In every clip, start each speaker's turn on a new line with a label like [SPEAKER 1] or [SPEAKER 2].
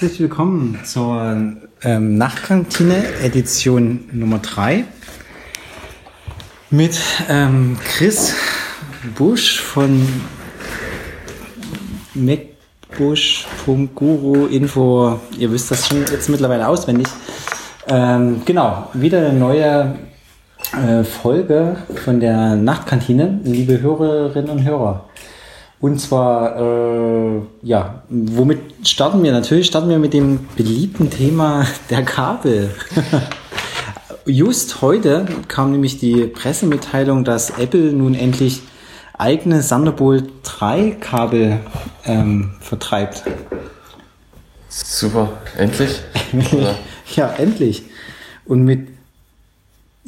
[SPEAKER 1] Herzlich willkommen zur ähm, Nachtkantine Edition Nummer 3 mit ähm, Chris Busch von macbush.guru Info. Ihr wisst das schon jetzt mittlerweile auswendig. Ähm, genau, wieder eine neue äh, Folge von der Nachtkantine, liebe Hörerinnen und Hörer. Und zwar, äh, ja, womit starten wir? Natürlich starten wir mit dem beliebten Thema der Kabel. Just heute kam nämlich die Pressemitteilung, dass Apple nun endlich eigene Thunderbolt 3 Kabel ähm, vertreibt.
[SPEAKER 2] Super, endlich?
[SPEAKER 1] ja, endlich. Und mit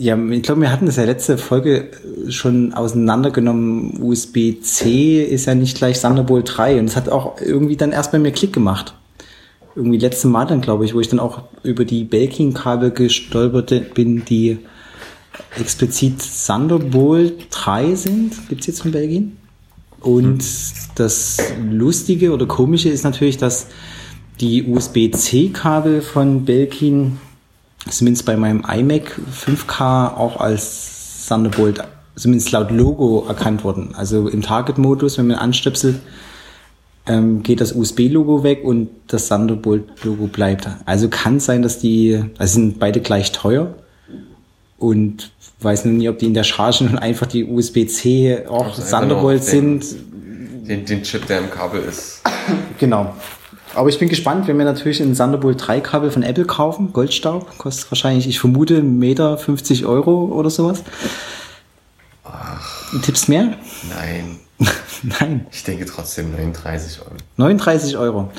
[SPEAKER 1] ja, ich glaube, wir hatten das ja letzte Folge schon auseinandergenommen. USB-C ist ja nicht gleich Thunderbolt 3 und es hat auch irgendwie dann erst bei mir Klick gemacht. Irgendwie letzte Mal dann, glaube ich, wo ich dann auch über die Belkin-Kabel gestolpert bin, die explizit Thunderbolt 3 sind. Gibt's jetzt von Belkin? Und das Lustige oder Komische ist natürlich, dass die USB-C-Kabel von Belkin zumindest bei meinem iMac 5K auch als Thunderbolt, zumindest laut Logo erkannt worden. Also im Target-Modus, wenn man anstöpselt, ähm, geht das USB-Logo weg und das Thunderbolt-Logo bleibt. Also kann sein, dass die, also sind beide gleich teuer und weiß nur nie, ob die in der Charge nun einfach die USB-C auch also Thunderbolt sind.
[SPEAKER 2] Den, den Chip, der im Kabel ist.
[SPEAKER 1] Genau. Aber ich bin gespannt, wenn wir natürlich ein Thunderbolt 3 Kabel von Apple kaufen, Goldstaub, kostet wahrscheinlich, ich vermute, Meter 50 Euro oder sowas. Ach, Tippst mehr?
[SPEAKER 2] Nein.
[SPEAKER 1] Nein.
[SPEAKER 2] Ich denke trotzdem 39 Euro.
[SPEAKER 1] 39 Euro.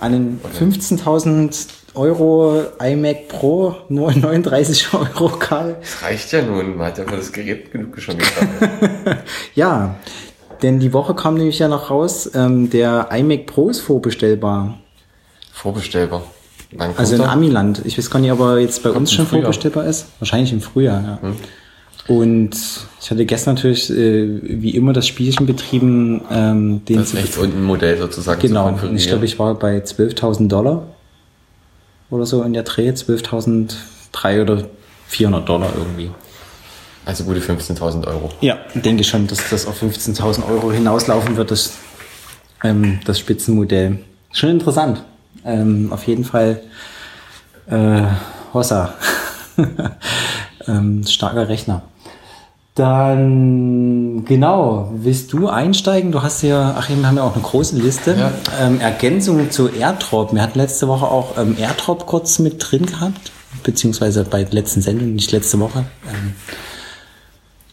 [SPEAKER 1] Einen 15.000 Euro iMac Pro, nur 39 Euro Kabel.
[SPEAKER 2] Das reicht ja nun, man hat ja für das Gerät genug schon getan.
[SPEAKER 1] ja, denn die Woche kam nämlich ja noch raus, ähm, der iMac Pro ist vorbestellbar.
[SPEAKER 2] Vorbestellbar.
[SPEAKER 1] Also in er? Amiland. Ich weiß gar nicht, ob er jetzt bei uns schon vorbestellbar ist. Wahrscheinlich im Frühjahr, ja. Hm. Und ich hatte gestern natürlich äh, wie immer das Spielchen betrieben, ähm, den
[SPEAKER 2] das zu echt unten Modell sozusagen
[SPEAKER 1] genau. zu Und ich glaube, ich war bei 12.000 Dollar oder so in der Dreh, 12.000 oder 400 Dollar irgendwie.
[SPEAKER 2] Also gute 15.000 Euro.
[SPEAKER 1] Ja, denke schon, dass das auf 15.000 Euro hinauslaufen wird, das, ähm, das Spitzenmodell. Schon interessant. Ähm, auf jeden Fall äh, Hossa. ähm, starker Rechner. Dann, genau, willst du einsteigen? Du hast ja, ach, wir haben ja auch eine große Liste. Ja. Ähm, Ergänzung zu AirDrop. Wir hatten letzte Woche auch ähm, AirDrop kurz mit drin gehabt, beziehungsweise bei der letzten Sendung, nicht letzte Woche. Ähm,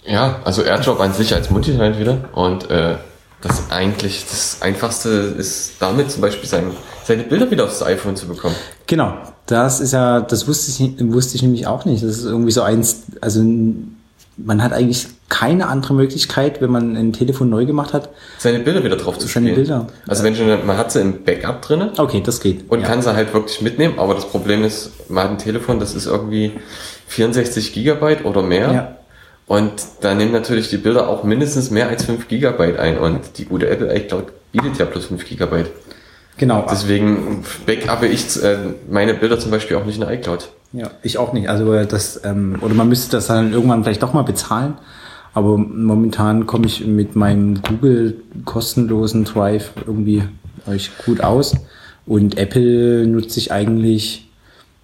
[SPEAKER 2] ja, also AirDrop an sich als Multitalent wieder und äh, das eigentlich das Einfachste ist damit zum Beispiel sein, seine Bilder wieder aufs iPhone zu bekommen.
[SPEAKER 1] Genau, das ist ja, das wusste ich, wusste ich nämlich auch nicht. Das ist irgendwie so eins, also man hat eigentlich keine andere Möglichkeit, wenn man ein Telefon neu gemacht hat,
[SPEAKER 2] seine Bilder wieder drauf zu
[SPEAKER 1] seine spielen. Bilder.
[SPEAKER 2] Also wenn schon, man hat sie im Backup drinne.
[SPEAKER 1] Okay, das geht.
[SPEAKER 2] Und ja. kann sie halt wirklich mitnehmen. Aber das Problem ist, man hat ein Telefon, das ist irgendwie 64 Gigabyte oder mehr. Ja. Und da nehmen natürlich die Bilder auch mindestens mehr als 5 Gigabyte ein. Und die gute Apple iCloud bietet ja plus 5 Gigabyte.
[SPEAKER 1] Genau.
[SPEAKER 2] Deswegen backuppe ich äh, meine Bilder zum Beispiel auch nicht in iCloud.
[SPEAKER 1] Ja, ich auch nicht. Also das, ähm, oder man müsste das dann irgendwann vielleicht doch mal bezahlen. Aber momentan komme ich mit meinem Google kostenlosen Drive irgendwie euch gut aus. Und Apple nutze ich eigentlich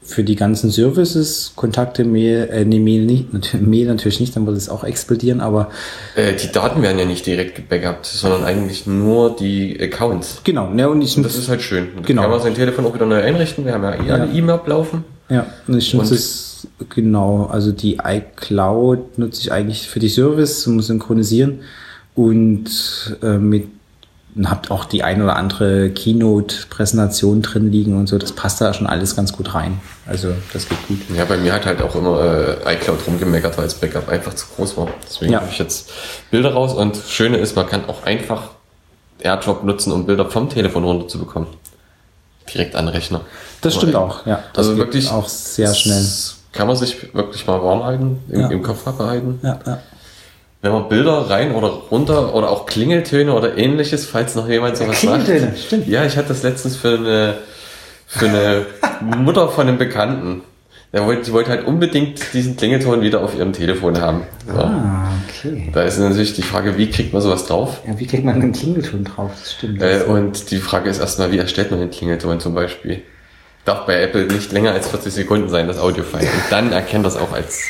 [SPEAKER 1] für die ganzen Services, Kontakte, Mail, äh, nee, Mail, nicht, Mail natürlich nicht, dann würde es auch explodieren, aber...
[SPEAKER 2] Äh, die Daten werden ja nicht direkt gebackupt, sondern eigentlich nur die Accounts.
[SPEAKER 1] Genau, ne, und ich...
[SPEAKER 2] Und das ist halt schön.
[SPEAKER 1] Das genau.
[SPEAKER 2] kann man sein Telefon auch wieder neu einrichten, wir haben ja eh eine E-Mail ablaufen.
[SPEAKER 1] Ja, und ich nutze es, genau, also die iCloud nutze ich eigentlich für die Service, um synchronisieren und äh, mit und habt auch die ein oder andere Keynote-Präsentation drin liegen und so. Das passt da schon alles ganz gut rein. Also das geht gut.
[SPEAKER 2] Ja, bei mir hat halt auch immer äh, iCloud rumgemeckert, weil das Backup einfach zu groß war. Deswegen ja. habe ich jetzt Bilder raus und Schöne ist, man kann auch einfach AirDrop nutzen, um Bilder vom Telefon runterzubekommen. Direkt an den Rechner.
[SPEAKER 1] Das stimmt Aber, auch, ja.
[SPEAKER 2] Das also wirklich
[SPEAKER 1] auch sehr schnell.
[SPEAKER 2] Kann man sich wirklich mal warm halten, im,
[SPEAKER 1] ja.
[SPEAKER 2] im Kopf behalten.
[SPEAKER 1] Ja, ja
[SPEAKER 2] wenn man Bilder rein oder runter oder auch Klingeltöne oder ähnliches, falls noch jemand sowas
[SPEAKER 1] ja, Klingeltöne, sagt. stimmt.
[SPEAKER 2] Ja, ich hatte das letztens für eine für eine Mutter von einem Bekannten. Der wollte, die wollte halt unbedingt diesen Klingelton wieder auf ihrem Telefon haben. So.
[SPEAKER 1] Ah, okay.
[SPEAKER 2] Da ist natürlich die Frage, wie kriegt man sowas drauf?
[SPEAKER 1] Ja, wie kriegt man einen Klingelton drauf? Das stimmt.
[SPEAKER 2] Äh, und die Frage ist erstmal, wie erstellt man den Klingelton zum Beispiel? Darf bei Apple nicht länger als 40 Sekunden sein, das Audiofile. Und dann erkennt das auch als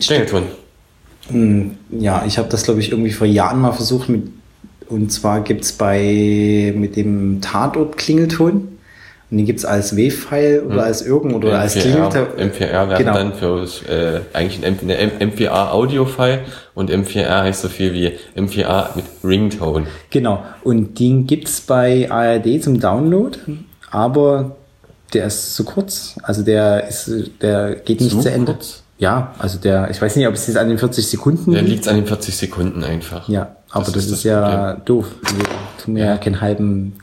[SPEAKER 2] Klingelton.
[SPEAKER 1] Hm, Ja, ich habe das, glaube ich, irgendwie vor Jahren mal versucht mit, und zwar gibt's bei, mit dem Tatort-Klingelton. Und den gibt's als WAV-File oder als irgend oder als
[SPEAKER 2] M4R,
[SPEAKER 1] Klingelton.
[SPEAKER 2] M4R wäre
[SPEAKER 1] Genau.
[SPEAKER 2] dann für äh, eigentlich ein M- eine M- M4A Audio-File und M4R heißt so viel wie M4A mit Ringtone.
[SPEAKER 1] Genau. Und den gibt's bei ARD zum Download, aber der ist zu kurz. Also der ist, der geht nicht
[SPEAKER 2] Zu
[SPEAKER 1] zu, Ende.
[SPEAKER 2] kurz?
[SPEAKER 1] Ja, also der, ich weiß nicht, ob es jetzt an den 40 Sekunden
[SPEAKER 2] Dann
[SPEAKER 1] liegt.
[SPEAKER 2] an den 40 Sekunden einfach.
[SPEAKER 1] Ja, aber das,
[SPEAKER 2] Das
[SPEAKER 1] ist,
[SPEAKER 2] ist das
[SPEAKER 1] ja doof. Tun mir ja. keinen halben.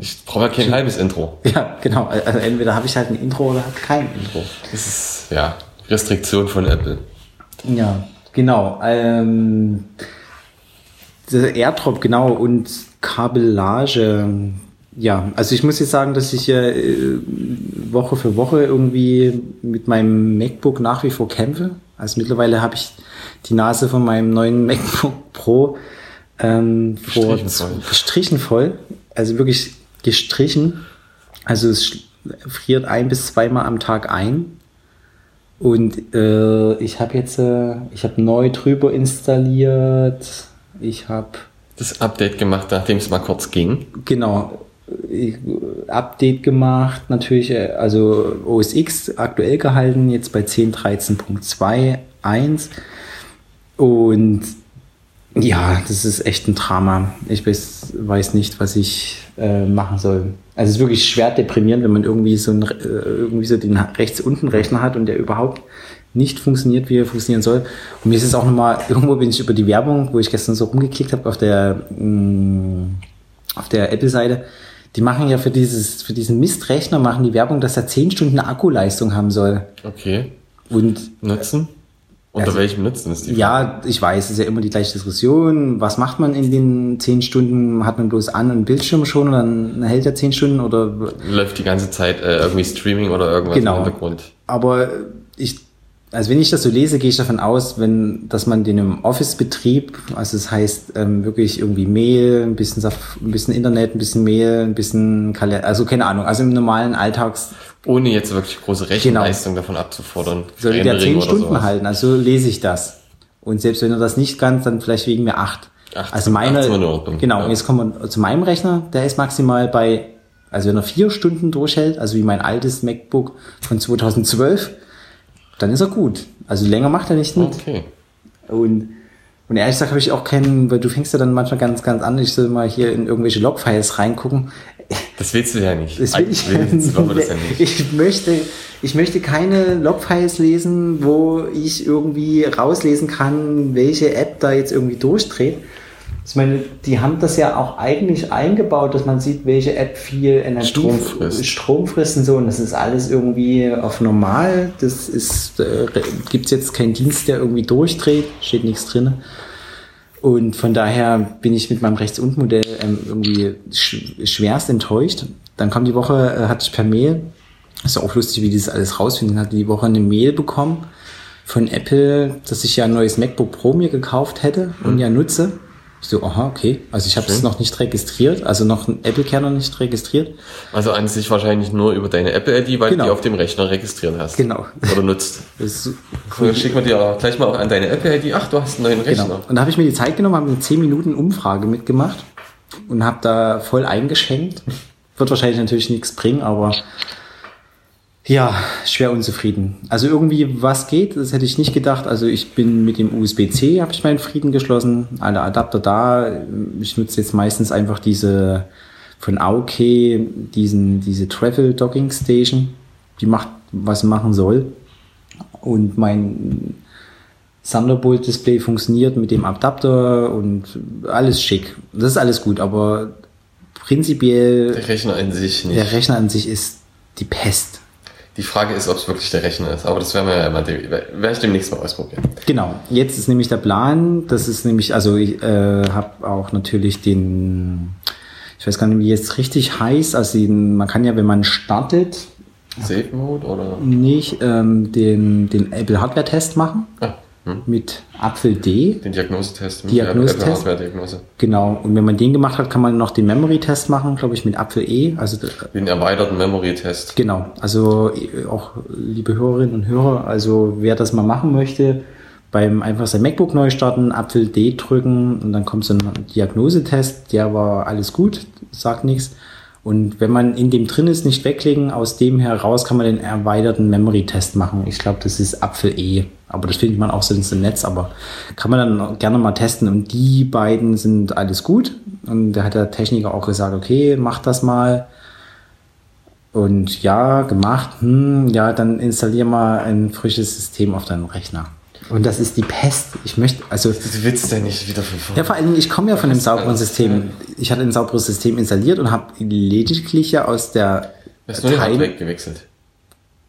[SPEAKER 2] Ich brauche ja kein halbes Intro.
[SPEAKER 1] Ja, genau. Also entweder habe ich halt ein Intro oder halt kein Intro.
[SPEAKER 2] Das ist, ja, Restriktion von Apple.
[SPEAKER 1] Ja, genau. Ähm, Airdrop, genau, und Kabellage. Ja, also ich muss jetzt sagen, dass ich äh, Woche für Woche irgendwie mit meinem MacBook nach wie vor kämpfe. Also mittlerweile habe ich die Nase von meinem neuen MacBook Pro ähm, vor
[SPEAKER 2] Gestrichen voll.
[SPEAKER 1] Also wirklich gestrichen. Also es friert ein bis zweimal am Tag ein. Und äh, ich habe jetzt, äh, ich habe neu drüber installiert. Ich habe
[SPEAKER 2] Das Update gemacht, nachdem es mal kurz ging.
[SPEAKER 1] genau Update gemacht, natürlich, äh, also OS X aktuell gehalten, jetzt bei 10.13.2.1 und ja, das ist echt ein Drama. Ich weiß, weiß nicht, was ich äh, machen soll. Also es ist wirklich schwer deprimierend, wenn man irgendwie so, ein, äh, irgendwie so den rechts unten Rechner hat und der überhaupt nicht funktioniert, wie er funktionieren soll. Und mir ist es auch nochmal, irgendwo bin ich über die Werbung, wo ich gestern so rumgeklickt habe auf der mh, auf der Apple-Seite, die machen ja für dieses, für diesen Mistrechner machen die Werbung, dass er 10 Stunden Akkuleistung haben soll.
[SPEAKER 2] Okay.
[SPEAKER 1] Und
[SPEAKER 2] Nutzen? Unter
[SPEAKER 1] Also-
[SPEAKER 2] welchem Nutzen ist die Frage?
[SPEAKER 1] ja, ich weiß, es ist ja immer die gleiche Diskussion. Was macht man in den 10 Stunden? Hat man bloß an und Bildschirm schon und dann hält er 10 Stunden oder
[SPEAKER 2] Läuft die ganze Zeit äh, irgendwie Streaming oder irgendwas
[SPEAKER 1] Genau.
[SPEAKER 2] im Hintergrund?
[SPEAKER 1] Aber ich, also wenn ich das so lese, gehe ich davon aus, wenn, dass man den im Office-Betrieb, also das heißt ähm, wirklich irgendwie Mail, ein bisschen, Saf- ein bisschen Internet, ein bisschen Mail, ein bisschen Kalender, also keine Ahnung, also im normalen Alltags
[SPEAKER 2] Ohne jetzt wirklich große Rechenleistung davon abzufordern.
[SPEAKER 1] sollte der
[SPEAKER 2] Rendering
[SPEAKER 1] 10
[SPEAKER 2] oder
[SPEAKER 1] Stunden
[SPEAKER 2] sowas.
[SPEAKER 1] halten, also lese ich das. Und selbst wenn er das nicht kann, dann vielleicht wegen mir 8.
[SPEAKER 2] Acht-
[SPEAKER 1] Also meine,
[SPEAKER 2] acht
[SPEAKER 1] genau,
[SPEAKER 2] ja.
[SPEAKER 1] jetzt kommen wir zu meinem Rechner, der ist maximal bei, also wenn er vier Stunden durchhält, also wie mein altes MacBook von 2012, dann ist er gut. Also länger macht er nicht mit.
[SPEAKER 2] Okay.
[SPEAKER 1] Und, und ehrlich gesagt habe ich auch keinen, weil du fängst ja dann manchmal ganz, ganz an, ich soll mal hier in irgendwelche Logfiles reingucken.
[SPEAKER 2] Das willst du ja nicht.
[SPEAKER 1] Das will ich,
[SPEAKER 2] wollen wir das ja nicht.
[SPEAKER 1] ich möchte, ich möchte keine Logfiles lesen, wo ich irgendwie rauslesen kann, welche App da jetzt irgendwie durchdreht. Ich meine, die haben das ja auch eigentlich eingebaut, dass man sieht, welche App viel Energie
[SPEAKER 2] Strom frisst.
[SPEAKER 1] Strom frisst und so. Und das ist alles irgendwie auf normal. Das ist, äh, gibt's jetzt keinen Dienst, der irgendwie durchdreht, steht nichts drin. Und von daher bin ich mit meinem Rechts-und-Modell ähm, irgendwie sch schwerst enttäuscht. Dann kam die Woche, äh, hatte ich per Mail, ist ja auch lustig, wie die das alles rausfinden, hatte die Woche eine Mail bekommen von Apple, dass ich ja ein neues MacBook Pro mir gekauft hätte und ja nutze. Ich so, aha, okay. Also ich habe es noch nicht registriert, also noch ein Apple-Kernel nicht registriert.
[SPEAKER 2] Also an sich wahrscheinlich nur über deine Apple-ID, weil
[SPEAKER 1] Genau.
[SPEAKER 2] du die auf dem Rechner registriert hast.
[SPEAKER 1] Genau.
[SPEAKER 2] Oder nutzt.
[SPEAKER 1] Das
[SPEAKER 2] So, schicken wir dir auch gleich mal an deine Apple-ID. Ach, du hast einen neuen Rechner.
[SPEAKER 1] Genau. Und da habe ich mir die Zeit genommen, habe eine 10 Minuten Umfrage mitgemacht und habe da voll eingeschenkt. Wird wahrscheinlich natürlich nichts bringen, aber ja, schwer unzufrieden. Also irgendwie was geht, das hätte ich nicht gedacht. Also ich bin mit dem USB-C, habe ich meinen Frieden geschlossen. Alle Adapter da. Ich nutze jetzt meistens einfach diese von Aoki, diesen, diese Travel Docking Station. Die macht, was machen soll. Und mein Thunderbolt-Display funktioniert mit dem Adapter und alles schick. Das ist alles gut, aber prinzipiell
[SPEAKER 2] Der Rechner an sich nicht.
[SPEAKER 1] der Rechner an sich ist die Pest.
[SPEAKER 2] Die Frage ist, ob es wirklich der Rechner ist. Aber das werden wir ja immer, werde ich demnächst mal ausprobieren.
[SPEAKER 1] Genau, jetzt ist nämlich der Plan, das ist nämlich, also ich äh, habe auch natürlich den, ich weiß gar nicht, wie jetzt richtig heißt. Also man kann ja, wenn man startet,
[SPEAKER 2] Safe Mode oder?
[SPEAKER 1] Nicht ähm, den, den Apple Hardware Test machen.
[SPEAKER 2] Ah, hm.
[SPEAKER 1] Mit Apfel D.
[SPEAKER 2] Den Diagnosetest. mit
[SPEAKER 1] Diagnosetest.
[SPEAKER 2] Diagnose.
[SPEAKER 1] Genau. Und wenn man den gemacht hat, kann man noch den Memory Test machen, glaube ich, mit Apfel E. Also
[SPEAKER 2] Den erweiterten Memory Test.
[SPEAKER 1] Genau. Also äh, auch liebe Hörerinnen und Hörer, also wer das mal machen möchte, beim einfach sein MacBook neu starten, Apfel D drücken und dann kommt so ein Diagnosetest, der war alles gut, sagt nichts. Und wenn man in dem drin ist, nicht weglegen, aus dem heraus kann man den erweiterten Memory-Test machen. Ich glaube, das ist Apfel E. Aber das findet man auch sonst im Netz, aber kann man dann gerne mal testen. Und die beiden sind alles gut. Und da hat der Techniker auch gesagt, okay, mach das mal. Und ja, gemacht. Hm, ja, dann installier mal ein frisches System auf deinen Rechner. Und das ist die Pest. Ich möchte, also.
[SPEAKER 2] Du willst ja nicht wieder von
[SPEAKER 1] vorne. Ja, vor allem, ich komme ja von einem sauberen System. Ich hatte ein sauberes System installiert und habe lediglich ja aus der.
[SPEAKER 2] Du hast nur Hardware gewechselt.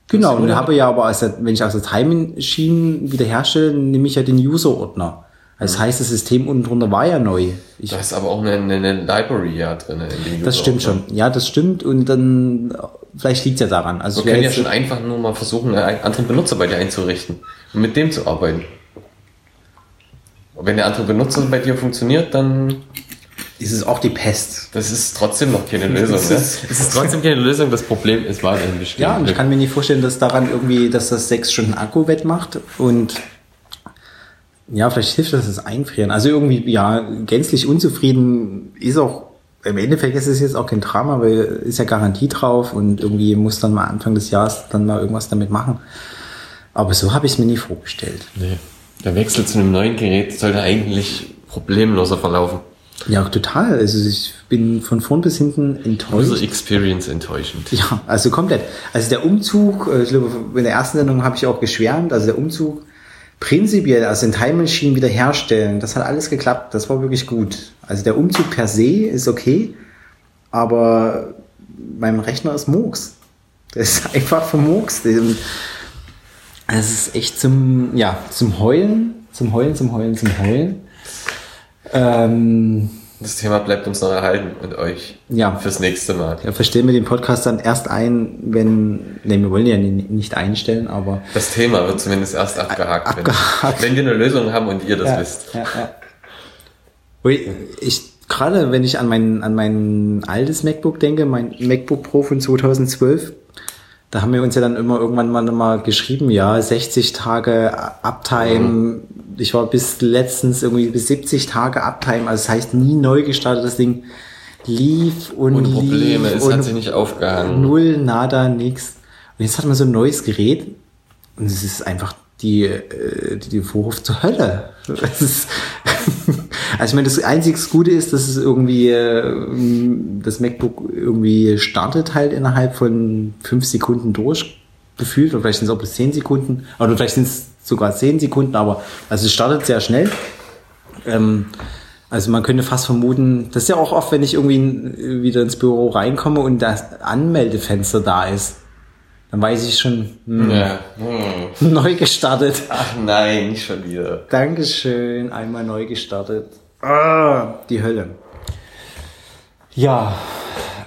[SPEAKER 1] Genau, und habe ja aber, der, wenn ich aus der Time Machine wiederherstelle, nehme ich ja den User-Ordner. Das mhm. heißt, das System unten drunter war ja neu.
[SPEAKER 2] Ich, da ist aber auch eine, eine Library ja drin. In
[SPEAKER 1] dem das stimmt schon. Ja, das stimmt. Und dann, vielleicht liegt es ja daran. Also
[SPEAKER 2] wir können ja schon einfach nur mal versuchen, einen anderen Benutzer bei dir einzurichten und mit dem zu arbeiten. Und wenn der andere Benutzer bei dir funktioniert, dann
[SPEAKER 1] ist es auch die Pest.
[SPEAKER 2] Das ist trotzdem noch keine Lösung. ne? es ist trotzdem keine Lösung. Das Problem ist weiterhin bestehen.
[SPEAKER 1] Ja, und ich kann mir nicht vorstellen, dass daran irgendwie, dass das sechs Stunden Akku wettmacht und ja, vielleicht hilft das das Einfrieren. Also irgendwie, ja, gänzlich unzufrieden ist auch, im Endeffekt ist es jetzt auch kein Drama, weil ist ja Garantie drauf und irgendwie muss dann mal Anfang des Jahres dann mal irgendwas damit machen. Aber so habe ich es mir nie vorgestellt.
[SPEAKER 2] Nee. Der Wechsel zu einem neuen Gerät sollte eigentlich problemloser verlaufen.
[SPEAKER 1] Ja, total. Also ich bin von vorn bis hinten enttäuscht.
[SPEAKER 2] User Experience enttäuschend.
[SPEAKER 1] Ja, also komplett. Also der Umzug, äh, ich glaube, in der ersten Sendung habe ich auch geschwärmt, also der Umzug prinzipiell, also den Time Machine wiederherstellen, das hat alles geklappt, das war wirklich gut. Also der Umzug per se ist okay, aber mein Rechner ist Murks. Der ist einfach vermurkst. Es ist echt zum, ja, zum Heulen, zum Heulen, zum Heulen, zum Heulen.
[SPEAKER 2] Ähm, das Thema bleibt uns noch erhalten und euch
[SPEAKER 1] ja.
[SPEAKER 2] fürs nächste Mal.
[SPEAKER 1] Ja, verstehen wir den Podcast dann erst ein, wenn, ne, wir wollen ja nicht einstellen, aber.
[SPEAKER 2] Das Thema wird zumindest erst abgehakt, abgehakt. Wenn, wenn, wir eine Lösung haben und ihr das
[SPEAKER 1] ja,
[SPEAKER 2] wisst.
[SPEAKER 1] Ja, ja. Ich, gerade wenn ich an mein, an mein altes MacBook denke, mein MacBook Pro von 2012, da haben wir uns ja dann immer irgendwann mal, mal geschrieben, ja, 60 Tage Uptime. Mhm. Ich war bis letztens irgendwie bis 70 Tage Uptime, also das heißt nie neu gestartet, das Ding lief und
[SPEAKER 2] Ohne Probleme,
[SPEAKER 1] lief
[SPEAKER 2] es hat sich nicht aufgehangen.
[SPEAKER 1] Null, nada, nix. Und jetzt hat man so ein neues Gerät und es ist einfach die, äh, die, die Vorhof zur Hölle. Das ist also ich meine, das einzige Gute ist, dass es irgendwie äh, das MacBook irgendwie startet halt innerhalb von fünf Sekunden durch gefühlt oder vielleicht sind es auch bis zehn Sekunden oder vielleicht sind es sogar zehn Sekunden, aber also es startet sehr schnell. Ähm, also man könnte fast vermuten, das ist ja auch oft, wenn ich irgendwie wieder ins Büro reinkomme und das Anmeldefenster da ist dann weiß ich schon, hm, ja. hm. neu gestartet.
[SPEAKER 2] Ach nein, nicht schon wieder.
[SPEAKER 1] Dankeschön, einmal neu gestartet. Ah, die Hölle. Ja,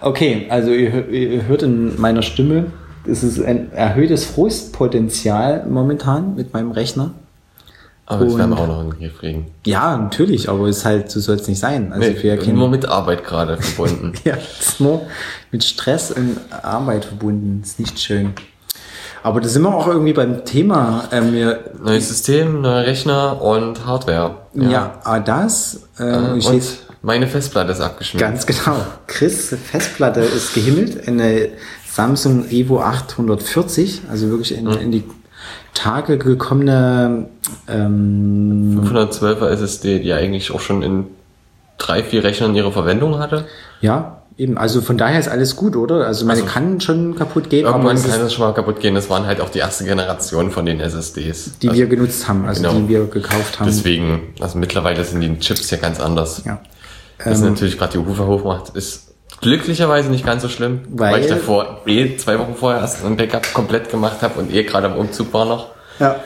[SPEAKER 1] okay, also ihr, ihr hört in meiner Stimme, es ist ein erhöhtes Frustpotenzial momentan mit meinem Rechner.
[SPEAKER 2] Aber das werden wir auch noch in den Griff kriegen.
[SPEAKER 1] Ja, natürlich, aber es ist halt, so soll es nicht sein.
[SPEAKER 2] Also nee, wir nur mit Arbeit gerade verbunden.
[SPEAKER 1] ja, es ist nur mit Stress und Arbeit verbunden. Das ist nicht schön. Aber da sind wir auch irgendwie beim Thema. Ähm,
[SPEAKER 2] Neues System, neuer Rechner und Hardware.
[SPEAKER 1] Ja, ja ah, das.
[SPEAKER 2] Ähm, äh, und meine Festplatte ist abgeschmiert.
[SPEAKER 1] Ganz genau. Chris Festplatte ist gehimmelt. Eine Samsung Evo 840, also wirklich in, mhm. in die Tage gekommene
[SPEAKER 2] ähm, 512er SSD, die eigentlich auch schon in drei, vier Rechnern ihre Verwendung hatte.
[SPEAKER 1] Ja, eben. Also von daher ist alles gut, oder? Also meine also, kann schon kaputt gehen.
[SPEAKER 2] Irgendwann aber kann es schon mal kaputt gehen. Das waren halt auch die erste Generation von den SSDs.
[SPEAKER 1] Die also, wir genutzt haben, also genau. die wir gekauft haben.
[SPEAKER 2] Deswegen, also mittlerweile sind die Chips ja ganz anders. Ja. Das ähm, natürlich gerade die Ufer hoch macht, ist glücklicherweise nicht ganz so schlimm, weil, weil ich davor eh zwei Wochen vorher erst ein Backup komplett gemacht habe und eh gerade am Umzug war noch.
[SPEAKER 1] Ja.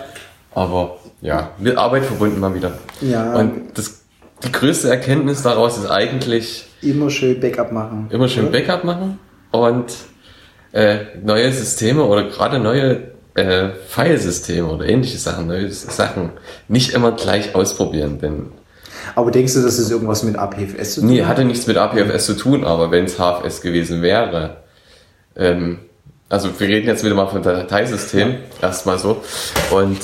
[SPEAKER 2] Aber ja, mit Arbeit verbunden mal wieder.
[SPEAKER 1] Ja.
[SPEAKER 2] Und das die größte Erkenntnis daraus ist eigentlich
[SPEAKER 1] immer schön Backup machen.
[SPEAKER 2] Immer schön oder? Backup machen und äh, neue Systeme oder gerade neue äh, Filesysteme oder ähnliche Sachen, neue Sachen nicht immer gleich ausprobieren, denn
[SPEAKER 1] aber denkst du, dass es irgendwas mit APFS
[SPEAKER 2] zu tun hat? Nee, hatte nichts mit APFS zu tun, aber wenn es HFS gewesen wäre, ähm, also wir reden jetzt wieder mal von Dateisystem, ja. erstmal so. Und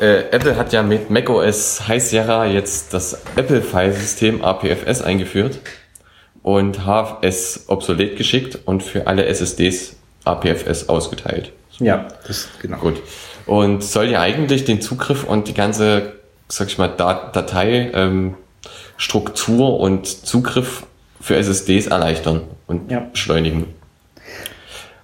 [SPEAKER 2] äh, Apple hat ja mit macOS High Sierra jetzt das Apple File-System APFS eingeführt und HFS obsolet geschickt und für alle SSDs APFS ausgeteilt.
[SPEAKER 1] Ja, das genau.
[SPEAKER 2] Gut. Und soll ja eigentlich den Zugriff und die ganze, sag ich mal, Datei ähm, Struktur und Zugriff für SSDs erleichtern und ja. beschleunigen.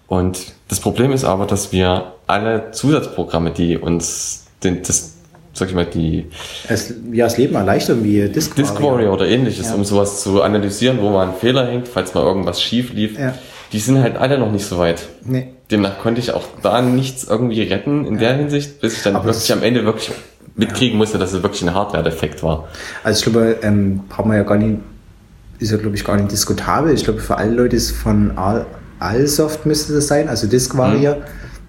[SPEAKER 2] Und das Problem ist aber, dass wir alle Zusatzprogramme, die uns den, das, sag ich mal, die
[SPEAKER 1] es, ja, das Leben erleichtern, wie
[SPEAKER 2] Disk, Disk Warrior oder ähnliches, ja. um sowas zu analysieren, wo mal ein Fehler hängt, falls mal irgendwas schief lief, ja. die sind halt alle noch nicht so weit. Nee. Demnach konnte ich auch da nichts irgendwie retten in ja. der Hinsicht, bis ich dann aber wirklich am Ende wirklich mitkriegen musste, dass es wirklich ein Hardware-Defekt war.
[SPEAKER 1] Also ich glaube, ähm, braucht man ja gar nicht, ist ja glaube ich gar nicht diskutabel. Ich glaube, für alle Leute ist von Allsoft müsste das sein, also Diskvaria, mhm.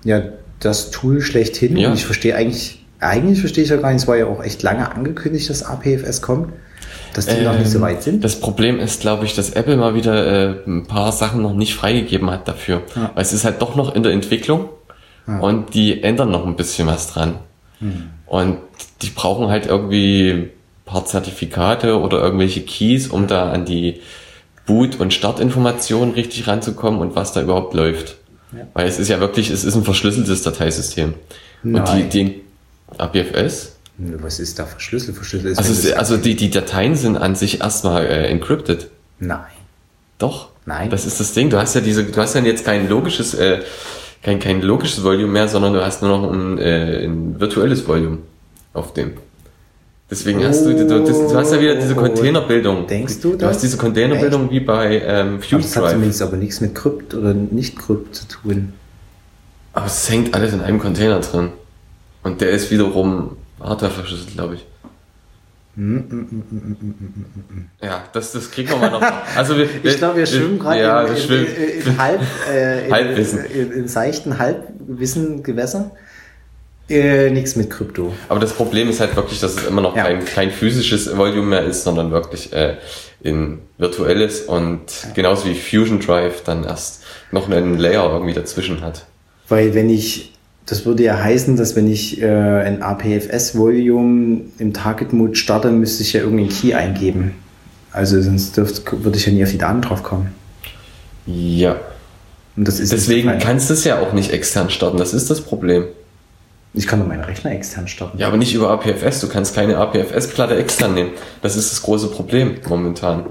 [SPEAKER 1] ja, das Tool schlechthin. Ja. Und ich verstehe eigentlich, eigentlich verstehe ich ja gar nicht, es war ja auch echt lange angekündigt, dass APFS kommt, dass die ähm, noch nicht so ähm, weit sind.
[SPEAKER 2] Das Problem ist, glaube ich, dass Apple mal wieder äh, ein paar Sachen noch nicht freigegeben hat dafür. Ja. Weil es ist halt doch noch in der Entwicklung ja. und die ändern noch ein bisschen was dran. Mhm. Und die brauchen halt irgendwie ein paar Zertifikate oder irgendwelche Keys, um da an die Boot- und Startinformationen richtig ranzukommen und was da überhaupt läuft. Ja. Weil es ist ja wirklich, es ist ein verschlüsseltes Dateisystem. Nein. Und die, die APFS?
[SPEAKER 1] Was ist da verschlüsselt? Verschlüsselt
[SPEAKER 2] also, es, also die, die Dateien sind an sich erstmal äh, encrypted.
[SPEAKER 1] Nein.
[SPEAKER 2] Doch. Nein. Das ist das Ding. Du hast ja diese, du hast ja jetzt kein logisches, äh, kein, kein logisches Volume mehr, sondern du hast nur noch ein, äh, ein virtuelles Volume auf dem. Deswegen oh, hast du, du, du, hast ja wieder diese Containerbildung.
[SPEAKER 1] Denkst du das?
[SPEAKER 2] Du hast diese Containerbildung wie bei ähm,
[SPEAKER 1] Fuse Drive. Das hat zumindest aber nichts mit Krypt oder nicht Krypt zu tun.
[SPEAKER 2] Aber es hängt alles in einem Container drin. Und der ist wiederum Hardware verschlüsselt, glaube ich. Ja, das, das kriegen wir mal noch.
[SPEAKER 1] Also wir, ich glaube, wir schwimmen gerade
[SPEAKER 2] ja,
[SPEAKER 1] in, in, in, in, Halb, äh,
[SPEAKER 2] Halbwissen.
[SPEAKER 1] In, in, seichten Halbwissen Gewässern. Äh, nichts mit Krypto.
[SPEAKER 2] Aber das Problem ist halt wirklich, dass es immer noch ja. kein, kein physisches Volume mehr ist, sondern wirklich äh, in virtuelles und ja. genauso wie Fusion Drive dann erst noch einen Layer irgendwie dazwischen hat.
[SPEAKER 1] Weil wenn ich, das würde ja heißen, dass wenn ich äh, ein APFS-Volume im Target-Mode starte, müsste ich ja irgendeinen Key eingeben. Also sonst dürft, würde ich ja nie auf die Daten drauf kommen.
[SPEAKER 2] Ja. Deswegen kannst du es ja auch nicht extern starten, das ist das Problem.
[SPEAKER 1] Ich kann doch meinen Rechner extern starten.
[SPEAKER 2] Ja, aber nicht über APFS. Du kannst keine APFS-Platte extern nehmen. Das ist das große Problem momentan.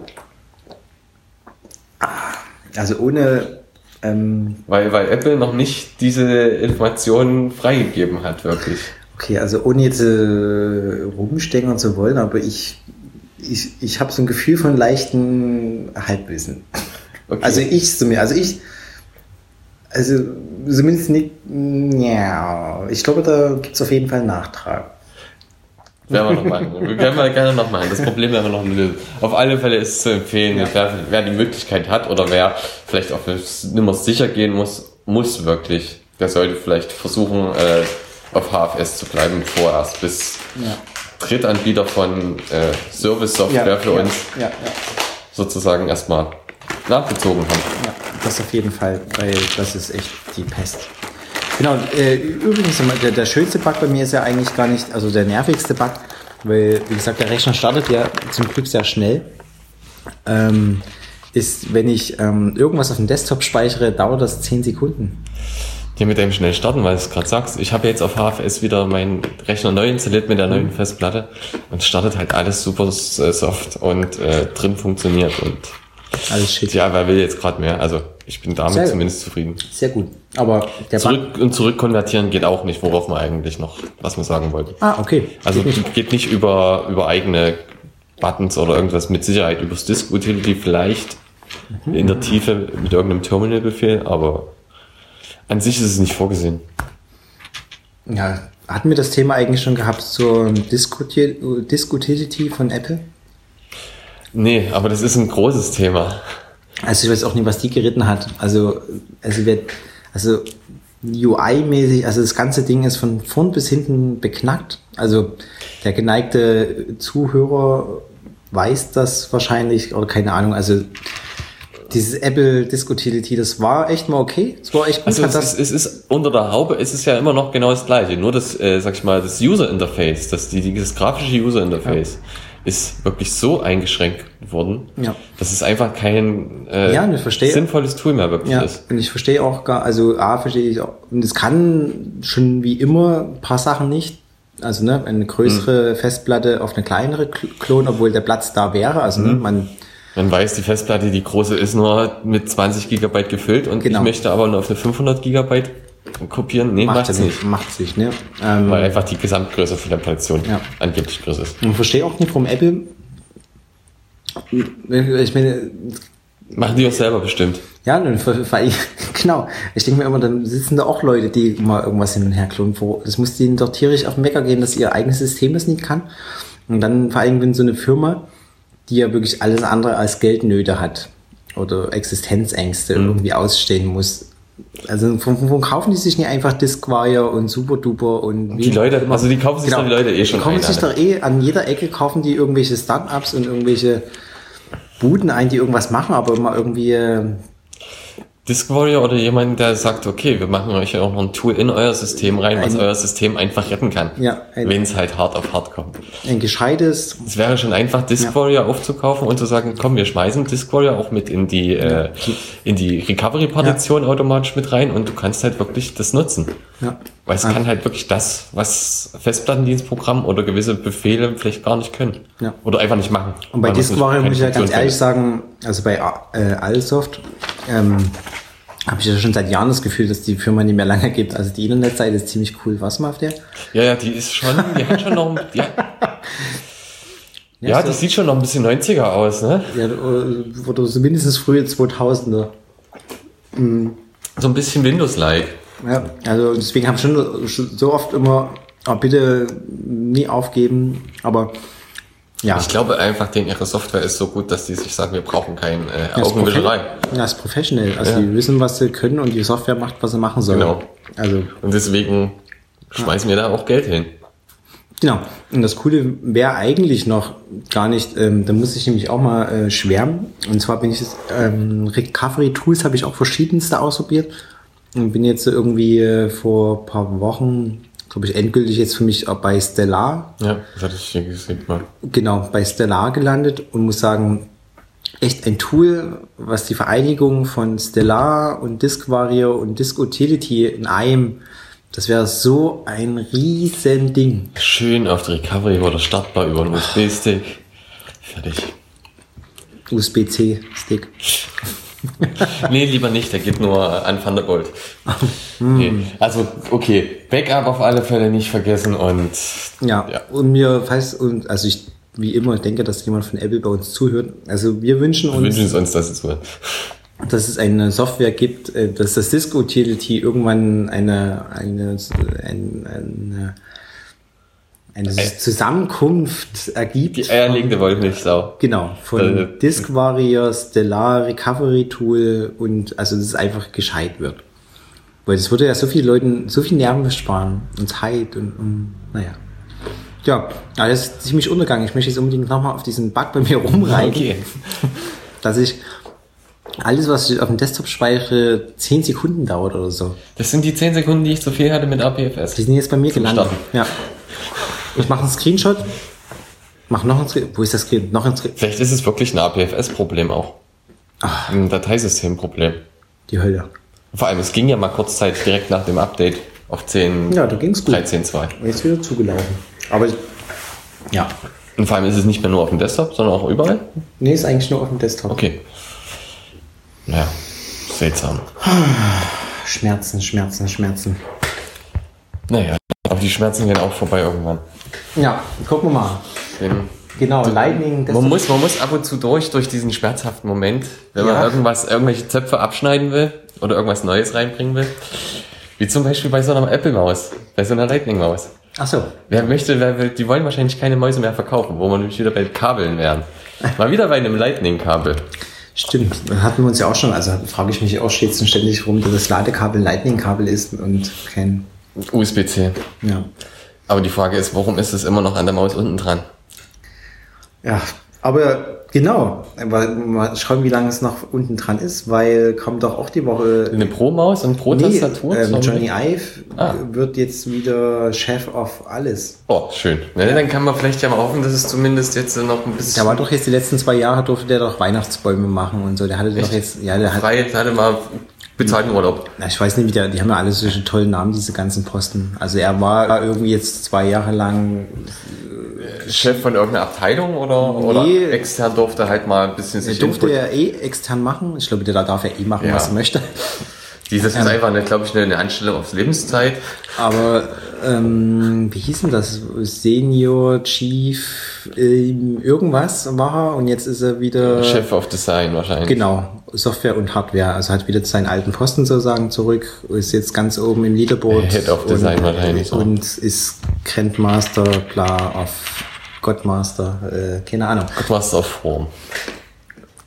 [SPEAKER 1] Also ohne. Ähm
[SPEAKER 2] weil, weil Apple noch nicht diese Informationen freigegeben hat, wirklich.
[SPEAKER 1] Okay, also ohne jetzt äh, rumstängern zu wollen, aber ich, ich, ich habe so ein Gefühl von leichten Halbwissen. Okay. Also ich zu mir, also ich, also zumindest nicht. Ja, ich glaube, da gibt es auf jeden Fall einen Nachtrag.
[SPEAKER 2] Werden wir noch machen. Wir können wir gerne noch machen. Das Problem werden wir noch lösen. Auf alle Fälle ist es zu empfehlen, ja. wer, wer, die Möglichkeit hat oder wer vielleicht auch nimmer sicher gehen muss, muss wirklich, der sollte vielleicht versuchen, äh, auf HFS zu bleiben vorerst, bis ja. Drittanbieter von äh, Service-Software ja, für uns sozusagen erstmal nachgezogen haben.
[SPEAKER 1] Ja, das auf jeden Fall, weil das ist echt die Pest. Genau, äh, übrigens, der, der schönste Bug bei mir ist ja eigentlich gar nicht, also der nervigste Bug, weil, wie gesagt, der Rechner startet ja zum Glück sehr schnell. Ähm, ist, wenn ich ähm, irgendwas auf dem Desktop speichere, dauert das 10 Sekunden.
[SPEAKER 2] Hier mit dem schnell starten, weil du es gerade sagst. Ich habe jetzt auf HFS wieder meinen Rechner neu installiert mit der neuen mhm. Festplatte und startet halt alles super äh, soft und äh, drin funktioniert und alles shit. Ja, wer will jetzt gerade mehr? Also ich bin damit Sehr zumindest zufrieden.
[SPEAKER 1] Sehr gut. Aber
[SPEAKER 2] Zurück und zurück konvertieren geht auch nicht, worauf man eigentlich noch was man sagen wollte.
[SPEAKER 1] Ah, okay.
[SPEAKER 2] Also geht nicht, geht nicht über, über eigene Buttons oder irgendwas mit Sicherheit übers Disk Utility vielleicht mhm. in der Tiefe mit irgendeinem Terminal-Befehl, aber an sich ist es nicht vorgesehen.
[SPEAKER 1] Ja, hatten wir das Thema eigentlich schon gehabt zur Disk Utility von Apple?
[SPEAKER 2] Nee, aber das ist ein großes Thema.
[SPEAKER 1] Also ich weiß auch nicht, was die geritten hat. Also, also, wird, also UI-mäßig, also das ganze Ding ist von vorn bis hinten beknackt. Also der geneigte Zuhörer weiß das wahrscheinlich, oder keine Ahnung, also dieses Apple Disk Utility, das war echt mal okay.
[SPEAKER 2] Es war echt gut. Also es ist, es ist unter der Haube ist es ja immer noch genau das gleiche. Nur das, äh, sag ich mal, das User Interface, das, die, das grafische User Interface. Ja ist wirklich so eingeschränkt worden, ja. dass es einfach kein
[SPEAKER 1] äh, ja,
[SPEAKER 2] sinnvolles Tool mehr wirklich
[SPEAKER 1] ja,
[SPEAKER 2] ist.
[SPEAKER 1] Und ich verstehe auch gar, also A, verstehe ich auch, und es kann schon wie immer ein paar Sachen nicht. Also ne, eine größere hm. Festplatte auf eine kleinere klonen, obwohl der Platz da wäre. Also hm. ne, man
[SPEAKER 2] man weiß, die Festplatte, die große ist nur mit 20 Gigabyte gefüllt und genau. ich möchte aber nur auf eine 500 Gigabyte kopieren. Nee, macht es nicht.
[SPEAKER 1] Macht sich, ne?
[SPEAKER 2] Ähm, Weil einfach die Gesamtgröße von der Partition ja. angeblich größer ist.
[SPEAKER 1] Ich verstehe auch nicht, warum Apple. Ich meine.
[SPEAKER 2] Machen die auch selber bestimmt.
[SPEAKER 1] Ja, genau. Ich denke mir immer, dann sitzen da auch Leute, die mal irgendwas hin und her klonen. Das muss denen doch tierisch auf den Wecker gehen, dass ihr eigenes System das nicht kann. Und dann vor allem, wenn so eine Firma, die ja wirklich alles andere als Geldnöte hat oder Existenzängste mhm. irgendwie ausstehen muss, also von, von, kaufen die sich nicht einfach Disquire und Super Duper und
[SPEAKER 2] die Leute, also die kaufen sich genau,
[SPEAKER 1] die
[SPEAKER 2] Leute eh schon.
[SPEAKER 1] Die kaufen sich doch eh an jeder Ecke kaufen die irgendwelche Startups und irgendwelche Buden ein, die irgendwas machen, aber immer irgendwie äh,
[SPEAKER 2] Disk Warrior oder jemand, der sagt, okay, wir machen euch auch noch ein Tool in euer System rein, was ein, euer System einfach retten kann. Ja, wenn es halt hart auf hart kommt.
[SPEAKER 1] Ein gescheites.
[SPEAKER 2] Es wäre schon einfach, Disk ja. Warrior aufzukaufen und zu sagen, komm, wir schmeißen Disk Warrior auch mit in die, ja. äh, in die Recovery-Partition automatisch mit rein und du kannst halt wirklich das nutzen. Ja. Weil es kann halt wirklich das, was Festplattendienstprogramm oder gewisse Befehle vielleicht gar nicht können. Ja. Oder einfach nicht machen.
[SPEAKER 1] Und bei Disk Warrior muss ich ja ganz ehrlich sagen, also bei äh, Alsoft, ähm, habe ich ja schon seit Jahren das Gefühl, dass die Firma nicht mehr lange gibt. Also die Internetseite ist ziemlich cool. Was mal auf der?
[SPEAKER 2] Ja, ja, die ist schon, die hat schon noch, ja. Ja, ja das sieht schon noch ein bisschen 90er aus, ne?
[SPEAKER 1] Ja, oder so mindestens frühe 2000er.
[SPEAKER 2] Mhm. So ein bisschen Windows-like.
[SPEAKER 1] Ja, also deswegen habe ich schon so oft immer, oh, bitte nie aufgeben, aber
[SPEAKER 2] ja. Ich glaube einfach, denn ihre Software ist so gut, dass die sich sagen, wir brauchen kein äh, ja, Augenwischerei.
[SPEAKER 1] Ja, ist professional. Also ja. die wissen, was sie können und die Software macht, was sie machen sollen. Genau.
[SPEAKER 2] Also. Und deswegen schmeißen ja. wir da auch Geld hin.
[SPEAKER 1] Genau. Und das Coole wäre eigentlich noch gar nicht, ähm, da muss ich nämlich auch mal äh, schwärmen. Und zwar bin ich jetzt, ähm, Recovery Tools habe ich auch verschiedenste ausprobiert. Und bin jetzt irgendwie äh, vor paar Wochen glaube ich, endgültig jetzt für mich bei Stellar.
[SPEAKER 2] Ja, das hatte ich hier gesehen mal.
[SPEAKER 1] Genau, bei Stellar gelandet und muss sagen, echt ein Tool, was die Vereinigung von Stellar und Disk Warrior und Disk Utility in einem, das wäre so ein riesen Ding.
[SPEAKER 2] Schön auf der Recovery oder startbar über einen USB-Stick. Fertig.
[SPEAKER 1] USB-C-Stick.
[SPEAKER 2] nee, lieber nicht, der geht nur an Thunderbolt. okay. Also, okay, Backup auf alle Fälle nicht vergessen und.
[SPEAKER 1] Ja, ja. und mir, falls, und, also ich, wie immer, denke, dass jemand von Apple bei uns zuhört. Also, wir wünschen uns.
[SPEAKER 2] Wir wünschen uns, dass es wird.
[SPEAKER 1] Dass es eine Software gibt, äh, dass das Cisco Utility irgendwann eine, eine, eine, eine eine äh, Zusammenkunft ergibt.
[SPEAKER 2] Die eierlegende Wollmilchsau.
[SPEAKER 1] Genau, von äh, Disk Warrior, Stellar Recovery Tool und also dass es einfach gescheit wird. Weil das würde ja so vielen Leuten so viel Nerven sparen und Zeit und, und naja. Ja, das ist ziemlich untergegangen. Ich möchte jetzt unbedingt nochmal auf diesen Bug bei mir rumreiten. Okay. Dass ich alles, was ich auf dem Desktop speichere, 10 Sekunden dauert oder so.
[SPEAKER 2] Das sind die 10 Sekunden, die ich zu viel hatte mit APFS.
[SPEAKER 1] Die sind jetzt bei mir gelandet. Starten. Ja. Ich mache einen Screenshot. Mach noch ein Screenshot. Wo ist das Screen? Noch ein
[SPEAKER 2] Screenshot. Vielleicht ist es wirklich ein APFS-Problem auch. Ach. Ein Dateisystem-Problem.
[SPEAKER 1] Die Hölle.
[SPEAKER 2] Vor allem, es ging ja mal kurzzeitig direkt nach dem Update auf 10.
[SPEAKER 1] Ja, da ging's gut.
[SPEAKER 2] 13.2.
[SPEAKER 1] Jetzt wieder zugelaufen. Aber ja.
[SPEAKER 2] Und vor allem ist es nicht mehr nur auf dem Desktop, sondern auch überall?
[SPEAKER 1] Nee, ist eigentlich nur auf dem Desktop.
[SPEAKER 2] Okay. Ja, seltsam.
[SPEAKER 1] Schmerzen, Schmerzen, Schmerzen.
[SPEAKER 2] Naja, aber die Schmerzen gehen auch vorbei irgendwann.
[SPEAKER 1] Ja, gucken wir mal. Den, genau, Lightning.
[SPEAKER 2] Man muss, man muss ab und zu durch, durch diesen schmerzhaften Moment, wenn ja. man irgendwas, irgendwelche Zöpfe abschneiden will oder irgendwas Neues reinbringen will. Wie zum Beispiel bei so einer Apple-Maus, bei so einer Lightning-Maus.
[SPEAKER 1] Ach so.
[SPEAKER 2] Wer möchte, wer will, die wollen wahrscheinlich keine Mäuse mehr verkaufen, wo man nämlich wieder bei Kabeln wären. Mal wieder bei einem Lightning-Kabel.
[SPEAKER 1] Stimmt, hatten wir uns ja auch schon, also frage ich mich auch stets und ständig, warum das Ladekabel Lightning-Kabel ist und kein
[SPEAKER 2] USB-C.
[SPEAKER 1] Ja.
[SPEAKER 2] Aber die Frage ist, warum ist es immer noch an der Maus unten dran?
[SPEAKER 1] Ja, aber genau, mal schauen, wie lange es noch unten dran ist, weil kommt doch auch die Woche.
[SPEAKER 2] Eine Pro-Maus und Pro-Tastatur?
[SPEAKER 1] Nee, ähm, Johnny Ive ah. wird jetzt wieder Chef auf alles.
[SPEAKER 2] Oh, schön. Ja, dann kann man vielleicht ja mal hoffen, dass es zumindest jetzt noch ein bisschen.
[SPEAKER 1] Der war doch jetzt die letzten zwei Jahre durfte der doch Weihnachtsbäume machen und so. Der hatte Echt? doch jetzt,
[SPEAKER 2] ja, der hat. Frei, hatte mal bezahlten Urlaub.
[SPEAKER 1] Na, ich weiß nicht, wie der, die haben ja alle solche tollen Namen, diese ganzen Posten. Also er war irgendwie jetzt zwei Jahre lang
[SPEAKER 2] Chef von irgendeiner Abteilung oder, nee, oder extern durfte halt mal ein bisschen
[SPEAKER 1] sich. Durfte er eh extern machen. Ich glaube, der darf ja eh machen, ja. was er möchte.
[SPEAKER 2] Dieses ist einfach, eine, glaube ich, eine Anstellung auf Lebenszeit.
[SPEAKER 1] Aber ähm, wie hieß denn das? Senior Chief ähm, irgendwas war er und jetzt ist er wieder
[SPEAKER 2] Chef of Design wahrscheinlich.
[SPEAKER 1] Genau, Software und Hardware. Also hat wieder seinen alten Posten sozusagen zurück, ist jetzt ganz oben im Leaderboard.
[SPEAKER 2] Head of Design
[SPEAKER 1] und,
[SPEAKER 2] wahrscheinlich
[SPEAKER 1] so. Und ist Grandmaster, bla, auf Godmaster, äh, keine Ahnung.
[SPEAKER 2] Godmaster of Form.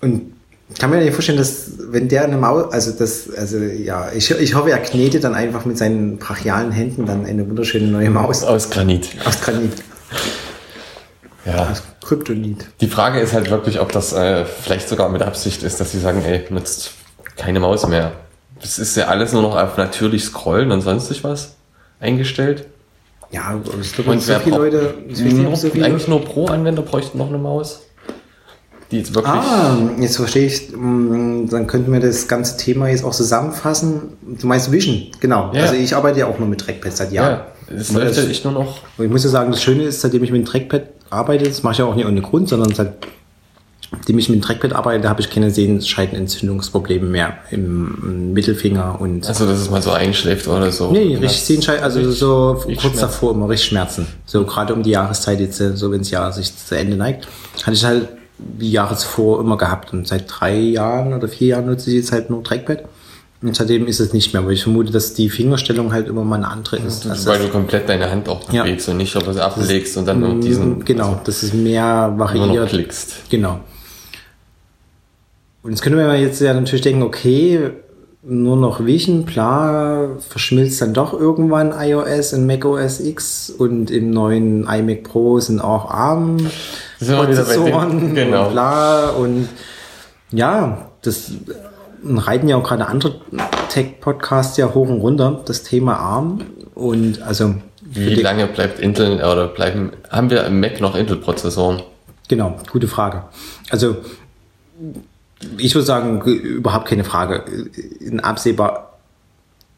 [SPEAKER 1] Und ich kann mir nicht vorstellen, dass wenn der eine Maus, also das, also ja, ich, ich hoffe, er knetet dann einfach mit seinen brachialen Händen dann eine wunderschöne neue Maus.
[SPEAKER 2] Aus Granit.
[SPEAKER 1] Aus Granit.
[SPEAKER 2] Ja.
[SPEAKER 1] Aus Kryptonit.
[SPEAKER 2] Die Frage ist halt wirklich, ob das äh, vielleicht sogar mit Absicht ist, dass sie sagen, ey, nutzt keine Maus mehr. Das ist ja alles nur noch auf natürlich scrollen und sonstig was eingestellt.
[SPEAKER 1] Ja, glaube, und so viele Leute,
[SPEAKER 2] nur, so viele eigentlich nur Pro-Anwender bräuchten noch eine Maus. Die jetzt wirklich.
[SPEAKER 1] Ah, jetzt verstehe ich. Mm, dann könnten wir das ganze Thema jetzt auch zusammenfassen. Du meinst Vision, genau. Ja. Also ich arbeite ja auch nur mit Trackpad seit Jahren.
[SPEAKER 2] Ja, das läuft ja ich nur noch.
[SPEAKER 1] Und ich muss ja sagen, das Schöne ist, seitdem ich mit dem Trackpad arbeite, das mache ich ja auch nicht ohne Grund, sondern seitdem ich mit dem Trackpad arbeite, habe ich keine Sehenscheidenentzündungsprobleme mehr im Mittelfinger und.
[SPEAKER 2] Also, dass es mal so einschläft oder so.
[SPEAKER 1] Nee, richtig Sehenscheiden, also so kurz davor immer richtig Schmerzen. So gerade um die Jahreszeit jetzt, so wenn das Jahr sich zu Ende neigt, hatte ich halt wie Jahre zuvor immer gehabt. Und seit drei Jahren oder vier Jahren nutze ich jetzt halt nur Trackpad. Und seitdem ist es nicht mehr, weil ich vermute, dass die Fingerstellung halt immer mal eine andere ist.
[SPEAKER 2] Also weil du komplett deine Hand auch bewegst ja. und nicht etwas ablegst und dann nur diesen.
[SPEAKER 1] Genau, also das ist mehr variiert. Nur noch
[SPEAKER 2] klickst.
[SPEAKER 1] Genau. Und jetzt können wir jetzt ja natürlich denken, okay, nur noch Vision, bla, verschmilzt dann doch irgendwann iOS in macOS X und im neuen iMac Pro sind auch ARM Prozessoren genau. und bla und ja, das reiten ja auch gerade andere Tech-Podcasts ja hoch und runter, das Thema ARM und also
[SPEAKER 2] wie lange bleibt Intel oder bleiben haben wir im Mac noch Intel-Prozessoren?
[SPEAKER 1] Genau, gute Frage. Also ich würde sagen, überhaupt keine Frage. In absehbar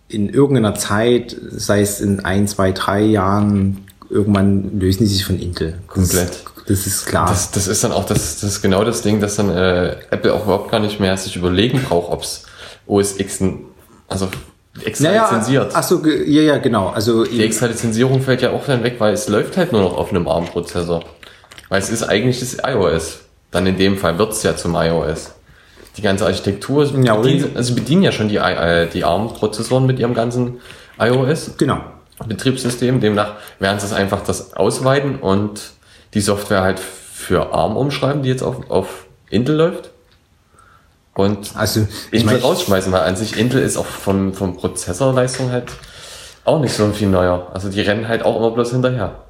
[SPEAKER 1] in irgendeiner Zeit, sei es in ein, zwei, drei Jahren, irgendwann lösen die sich von Intel.
[SPEAKER 2] Komplett.
[SPEAKER 1] Das, ist klar.
[SPEAKER 2] Das, das ist dann auch das, das ist genau das Ding, dass dann äh, Apple auch überhaupt gar nicht mehr sich überlegen braucht, ob es OS X, also extra naja, lizenziert.
[SPEAKER 1] Ach so, ja, ja, genau. Also
[SPEAKER 2] die extra Lizenzierung fällt ja auch dann weg, weil es läuft halt nur noch auf einem ARM-Prozessor. Weil es ist eigentlich das iOS. Dann in dem Fall wird es ja zum iOS die ganze Architektur. Ja, bedienen, also bedienen ja schon die, äh, die ARM-Prozessoren mit ihrem ganzen iOS.
[SPEAKER 1] Genau.
[SPEAKER 2] Betriebssystem. Demnach werden sie es einfach das ausweiten und die Software halt für ARM umschreiben, die jetzt auf, auf Intel läuft. Und
[SPEAKER 1] also,
[SPEAKER 2] ich Intel rausschmeißen, weil an sich Intel ist auch von, von Prozessorleistung halt auch nicht so viel neuer. Also die rennen halt auch immer bloß hinterher.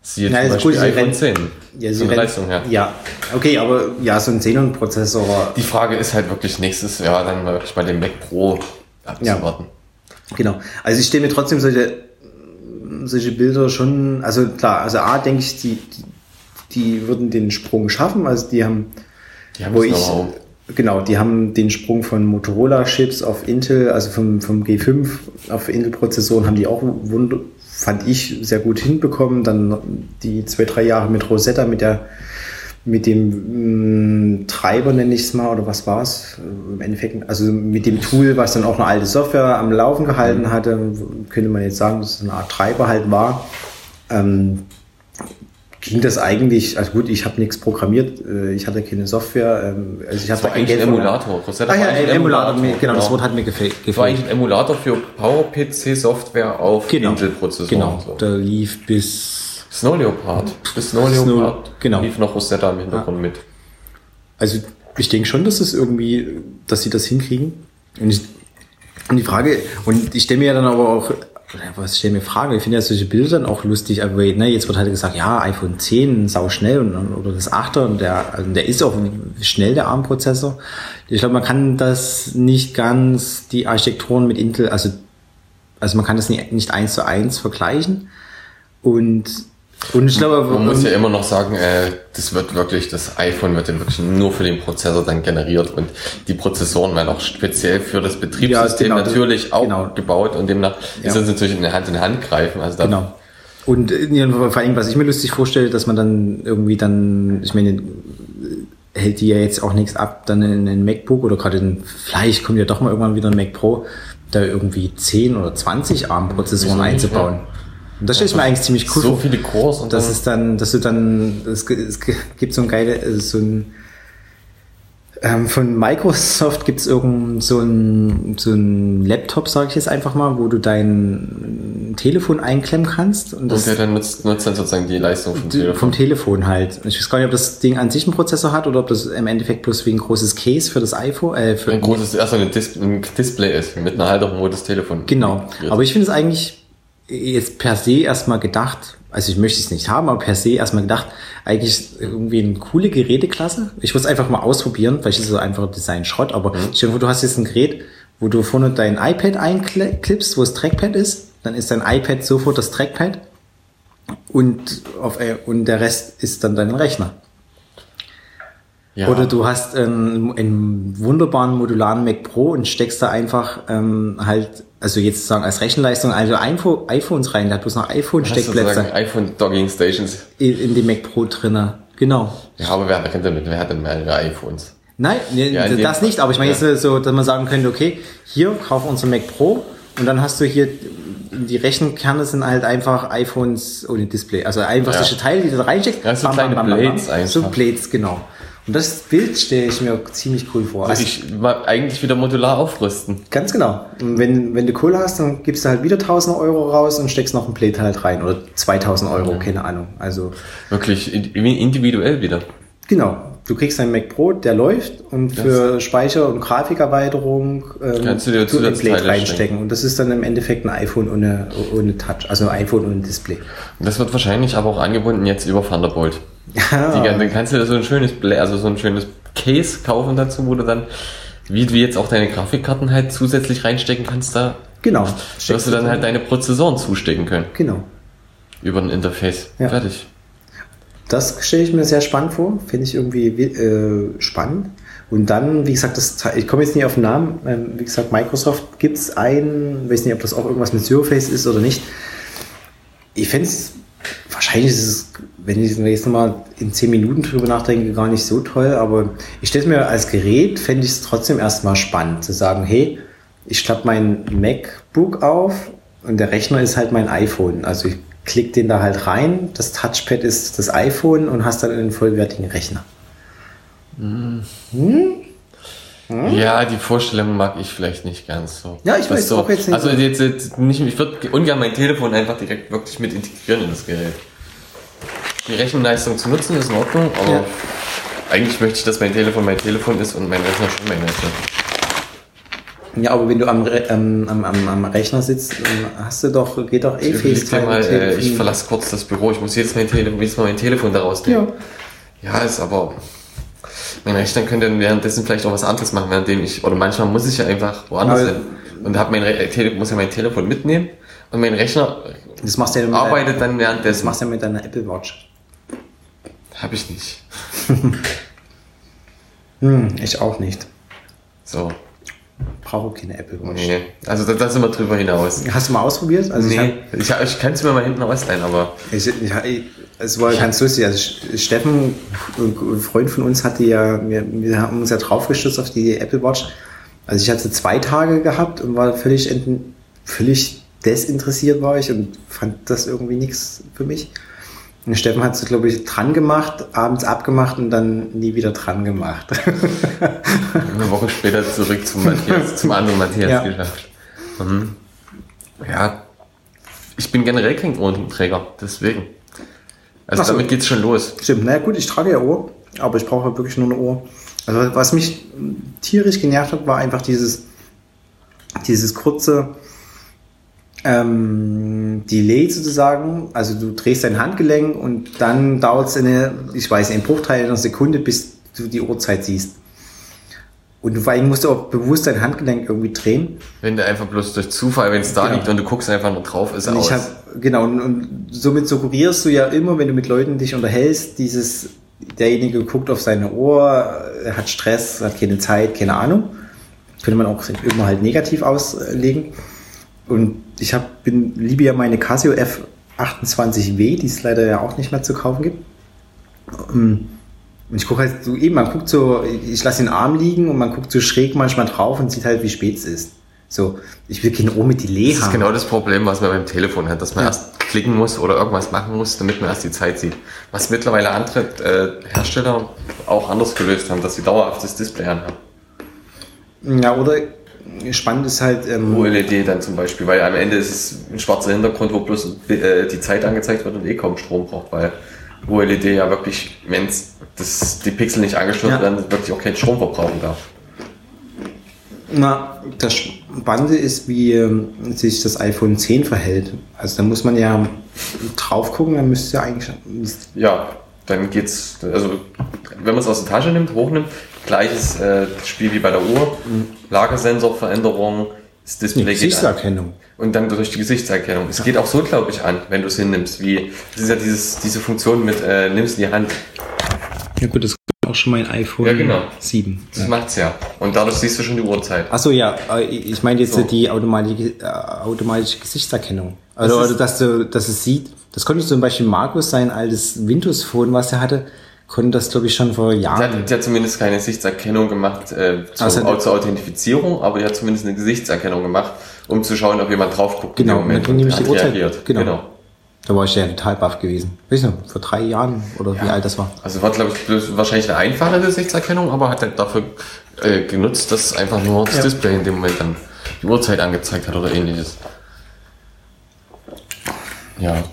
[SPEAKER 1] Siehe ja, zum Beispiel gut, iPhone 10. Ja,
[SPEAKER 2] so Leistung her.
[SPEAKER 1] Ja, okay, aber ja, so ein Xenon-Prozessor.
[SPEAKER 2] Die Frage ist halt wirklich nächstes Jahr dann wirklich bei dem Mac Pro abzuwarten.
[SPEAKER 1] Ja, genau. Also ich stelle mir trotzdem solche, solche Bilder schon, also klar, also A, denke ich, die, die, die würden den Sprung schaffen. Also die haben,
[SPEAKER 2] die haben wo ich,
[SPEAKER 1] genau, die haben den Sprung von Motorola-Chips auf Intel, also vom, vom G5 auf Intel-Prozessoren haben die auch wund fand ich sehr gut hinbekommen. Dann die zwei, drei Jahre mit Rosetta, mit der mit dem mh, mm, Treiber nenne ich es mal, oder was war es im Endeffekt, also mit dem Tool, was dann auch eine alte Software am Laufen gehalten mhm. hatte, könnte man jetzt sagen, dass es eine Art Treiber halt war. Ähm, ging das eigentlich, also gut, ich habe nichts programmiert, äh, ich hatte keine Software, ähm, also ich habe
[SPEAKER 2] eigentlich ein Emulator.
[SPEAKER 1] Rosetta ah, ja, ein Emulator, Emulator, genau, das Wort hat mir gefällt.
[SPEAKER 2] Das war eigentlich ein Emulator für PowerPC Software auf
[SPEAKER 1] genau,
[SPEAKER 2] Intel-Prozessoren.
[SPEAKER 1] Genau, so. da lief bis
[SPEAKER 2] Snow Leopard. Das Snow Leopard
[SPEAKER 1] Snow, genau.
[SPEAKER 2] lief noch Rosetta im Hintergrund ja. mit.
[SPEAKER 1] Also ich denke schon, dass es irgendwie, dass sie das hinkriegen. Und, ich, und die Frage, und ich stelle mir ja dann aber auch, was stelle mir Fragen, ich finde ja solche Bilder dann auch lustig, aber ne, jetzt wird halt gesagt, ja, iPhone 10, sau schnell und, oder das 8er und der, also der ist auch schnell, der ARM-Prozessor. Ich glaube, man kann das nicht ganz, die Architekturen mit Intel, also, also man kann das nicht, nicht eins zu eins vergleichen. Und und ich glaube,
[SPEAKER 2] man muss ja immer noch sagen, äh, das wird wirklich, das iPhone wird ja wirklich nur für den Prozessor dann generiert und die Prozessoren werden auch speziell für das Betriebssystem ja, genau, natürlich auch genau. gebaut und demnach ja. ist das natürlich in Hand in Hand greifen. Also
[SPEAKER 1] genau. Und ja, vor allem, was ich mir lustig vorstelle, dass man dann irgendwie dann, ich meine, hält die ja jetzt auch nichts ab, dann in ein MacBook oder gerade in, vielleicht kommt ja doch mal irgendwann wieder ein Mac Pro, da irgendwie 10 oder 20 ARM-Prozessoren einzubauen. Ja. Und das stelle ich mir eigentlich ziemlich cool
[SPEAKER 2] So vor. viele Cores
[SPEAKER 1] und das ist dann, dass du dann, es, es gibt so ein geile, so ein ähm, von Microsoft gibt es irgend so ein, so ein Laptop, sage ich jetzt einfach mal, wo du dein Telefon einklemmen kannst.
[SPEAKER 2] Und, das, und der dann nutzt, nutzt dann sozusagen die Leistung vom Telefon.
[SPEAKER 1] Vom Telefon halt. Ich weiß gar nicht, ob das Ding an sich einen Prozessor hat oder ob das im Endeffekt bloß wie ein großes Case für das iPhone. Äh, für
[SPEAKER 2] ein großes, erstmal ein, Dis ein Display ist, mit einer Halterung, wo das Telefon.
[SPEAKER 1] Genau. Aber ich finde es eigentlich jetzt per se erstmal gedacht, also ich möchte es nicht haben, aber per se erstmal gedacht, eigentlich irgendwie eine coole Geräteklasse. Ich muss einfach mal ausprobieren, vielleicht ist es so einfach Design-Schrott, aber mhm. stell dir vor, du hast jetzt ein Gerät, wo du vorne dein iPad einklippst, wo das Trackpad ist, dann ist dein iPad sofort das Trackpad und, auf, äh, und der Rest ist dann dein Rechner. Ja. Oder du hast einen, einen wunderbaren modularen Mac Pro und steckst da einfach ähm, halt, also jetzt sagen als Rechenleistung, also iPhone, iPhones rein, der hat bloß noch iPhone-Steckplätze.
[SPEAKER 2] iPhone Dogging Stations.
[SPEAKER 1] In, in dem Mac Pro drinne. Genau.
[SPEAKER 2] Ja, aber wer hat denn, wer hat denn mehrere iPhones?
[SPEAKER 1] Nein, nee, ja, das nicht, aber ich meine ja. jetzt so, dass man sagen könnte, okay, hier, kauf unser Mac Pro und dann hast du hier, die Rechenkerne sind halt einfach iPhones ohne Display. Also einfach ja. solche Teile, die du da reinsteckst.
[SPEAKER 2] Ja, so bam, kleine bam, bam, Blades
[SPEAKER 1] einfach. So Blades, genau. Und das Bild stelle ich mir ziemlich cool vor.
[SPEAKER 2] Also ich eigentlich wieder modular aufrüsten.
[SPEAKER 1] Ganz genau. Und wenn, wenn du Kohle hast, dann gibst du halt wieder 1000 Euro raus und steckst noch ein Plate halt rein. Oder 2000 Euro, ja. keine Ahnung. Also.
[SPEAKER 2] Wirklich individuell wieder.
[SPEAKER 1] Genau. Du kriegst einen Mac Pro, der läuft und für Speicher- und Grafikerweiterung
[SPEAKER 2] ähm, kannst du dir
[SPEAKER 1] ein Plate reinstecken. Und das ist dann im Endeffekt ein iPhone ohne, ohne Touch, also ein iPhone ohne Display.
[SPEAKER 2] Das wird wahrscheinlich aber auch angebunden jetzt über Thunderbolt. Ja. Die, dann kannst du dir so ein schönes, also so ein schönes Case kaufen dazu, wo du dann, wie du jetzt auch deine Grafikkarten halt zusätzlich reinstecken kannst da.
[SPEAKER 1] Genau.
[SPEAKER 2] Dass du dann halt deine Prozessoren zustecken können.
[SPEAKER 1] Genau.
[SPEAKER 2] Über ein Interface. Ja. Fertig.
[SPEAKER 1] Das stelle ich mir sehr spannend vor, finde ich irgendwie äh, spannend. Und dann, wie gesagt, das, ich komme jetzt nicht auf den Namen, ähm, wie gesagt, Microsoft gibt es einen, weiß nicht, ob das auch irgendwas mit Surface ist oder nicht. Ich fände es, wahrscheinlich ist es, wenn ich jetzt nochmal in 10 Minuten drüber nachdenke, gar nicht so toll, aber ich stelle es mir als Gerät, fände ich es trotzdem erstmal spannend, zu sagen, hey, ich klappe mein MacBook auf und der Rechner ist halt mein iPhone. Also ich klick den da halt rein, das Touchpad ist das iPhone und hast dann einen vollwertigen Rechner.
[SPEAKER 2] Hm? Hm? Ja, die Vorstellung mag ich vielleicht nicht ganz so.
[SPEAKER 1] Ja, ich weiß so, auch jetzt nicht.
[SPEAKER 2] Also jetzt, jetzt nicht, ich würde ungern mein Telefon einfach direkt wirklich mit integrieren in das Gerät. Die Rechenleistung zu nutzen ist in Ordnung, aber ja. eigentlich möchte ich, dass mein Telefon mein Telefon ist und mein Rechner schon mein Rechner.
[SPEAKER 1] Ja, aber wenn du am, am, am, am Rechner sitzt, hast du doch, geht doch eh FaceTime.
[SPEAKER 2] Mal, äh, ich verlasse kurz das Büro, ich muss jetzt mein Telefon, jetzt mal mein Telefon da rausnehmen. Ja. ja, ist aber, mein Rechner könnte währenddessen vielleicht auch was anderes machen, währenddem ich, oder manchmal muss ich ja einfach woanders aber, hin. Und hab mein Re äh, muss ja mein Telefon mitnehmen und mein Rechner
[SPEAKER 1] das machst du ja
[SPEAKER 2] arbeitet dann währenddessen.
[SPEAKER 1] Das machst du ja mit deiner Apple Watch.
[SPEAKER 2] Hab ich nicht.
[SPEAKER 1] hm, ich auch nicht.
[SPEAKER 2] So
[SPEAKER 1] brauche keine Apple Watch.
[SPEAKER 2] Nee, also da, da sind wir drüber hinaus.
[SPEAKER 1] Hast du mal ausprobiert? Also
[SPEAKER 2] nee, ich, hab, ich, ich kann es mir mal hinten ausleihen, aber...
[SPEAKER 1] Ich, ich, es war ganz lustig. Also Steffen, ein Freund von uns, hatte ja, wir, wir haben uns ja draufgestürzt auf die Apple Watch. Also ich hatte zwei Tage gehabt und war völlig, völlig desinteressiert war ich und fand das irgendwie nichts für mich. Und Steffen hat es, glaube ich, dran gemacht, abends abgemacht und dann nie wieder dran gemacht.
[SPEAKER 2] Eine Woche später zurück zum Matthias, zum anderen Matthias ja. geschafft. Mhm. Ja, ich bin generell kein Ohrenträger, deswegen. Also so. damit geht's schon los.
[SPEAKER 1] Stimmt, naja gut, ich trage ja Ohr, aber ich brauche wirklich nur eine Ohr. Also was mich tierisch genervt hat, war einfach dieses, dieses kurze ähm, Delay sozusagen. Also du drehst dein Handgelenk und dann dauert es eine, ich weiß, einen Bruchteil einer Sekunde, bis du die Uhrzeit siehst. Und vor allem musst du auch bewusst dein Handgelenk irgendwie drehen.
[SPEAKER 2] Wenn du einfach bloß durch Zufall, wenn es da genau. liegt und du guckst einfach nur drauf, ist und aus.
[SPEAKER 1] Hab, genau, und, und somit suggerierst du ja immer, wenn du mit Leuten dich unterhältst, dieses, derjenige guckt auf seine Ohr, er hat Stress, hat keine Zeit, keine Ahnung. Könnte man auch immer halt negativ auslegen. Und ich hab, bin, liebe ja meine Casio F28W, die es leider ja auch nicht mehr zu kaufen gibt. Ähm, und ich gucke halt so eben, man guckt so, ich lasse den Arm liegen und man guckt so schräg manchmal drauf und sieht halt, wie spät es ist. So, ich will kein Ohr mit Delay
[SPEAKER 2] haben. Das ist genau das Problem, was man beim Telefon hat, dass man ja. erst klicken muss oder irgendwas machen muss, damit man erst die Zeit sieht. Was mittlerweile andere äh, Hersteller auch anders gelöst haben, dass sie dauerhaft das Display anhaben.
[SPEAKER 1] Ja, oder spannend ist halt.
[SPEAKER 2] Ähm, OLED dann zum Beispiel, weil am Ende ist es ein schwarzer Hintergrund, wo bloß äh, die Zeit angezeigt wird und eh kaum Strom braucht, weil OLED ja wirklich, wenn die Pixel nicht angeschlossen ja. werden, wirklich auch keinen Strom verbrauchen darf.
[SPEAKER 1] Na, das Spannende ist, wie ähm, sich das iPhone 10 verhält. Also da muss man ja drauf gucken, dann müsste ja eigentlich.
[SPEAKER 2] Ja, dann geht's, also wenn man es aus der Tasche nimmt, hochnimmt, gleiches äh, Spiel wie bei der Uhr. Mhm. Lagersensorveränderung,
[SPEAKER 1] das Display die Gesichtserkennung.
[SPEAKER 2] Und dann durch die Gesichtserkennung. Es geht auch so, glaube ich, an, wenn du es hinnimmst, wie, das ist ja dieses, diese Funktion mit, äh, nimmst in die Hand.
[SPEAKER 1] Ja gut, das ist auch schon mein iPhone
[SPEAKER 2] ja, genau.
[SPEAKER 1] 7.
[SPEAKER 2] Das ja. macht's ja. Und dadurch siehst du schon die Uhrzeit.
[SPEAKER 1] Achso, ja, äh, ich meine jetzt so. die automatische, äh, automatische Gesichtserkennung. Also, das also dass, du, dass es sieht. Das konnte zum Beispiel Markus sein altes Windows-Phone, was er hatte, konnte das, glaube ich, schon vor Jahren.
[SPEAKER 2] Der hat, der hat zumindest keine Gesichtserkennung gemacht äh, zur, also, zur Authentifizierung, aber der hat zumindest eine Gesichtserkennung gemacht, um zu schauen, ob jemand drauf guckt.
[SPEAKER 1] Genau, in dem Moment, die Uhrzeit.
[SPEAKER 2] Genau. genau.
[SPEAKER 1] Da war ich ja total baff gewesen. Weißt du, vor drei Jahren oder ja. wie alt das war.
[SPEAKER 2] Also war, glaube ich, wahrscheinlich eine einfache Gesichtserkennung, aber hat er dafür äh, genutzt, dass einfach nur das ja. Display in dem Moment dann die Uhrzeit angezeigt hat oder ähnliches. Ja,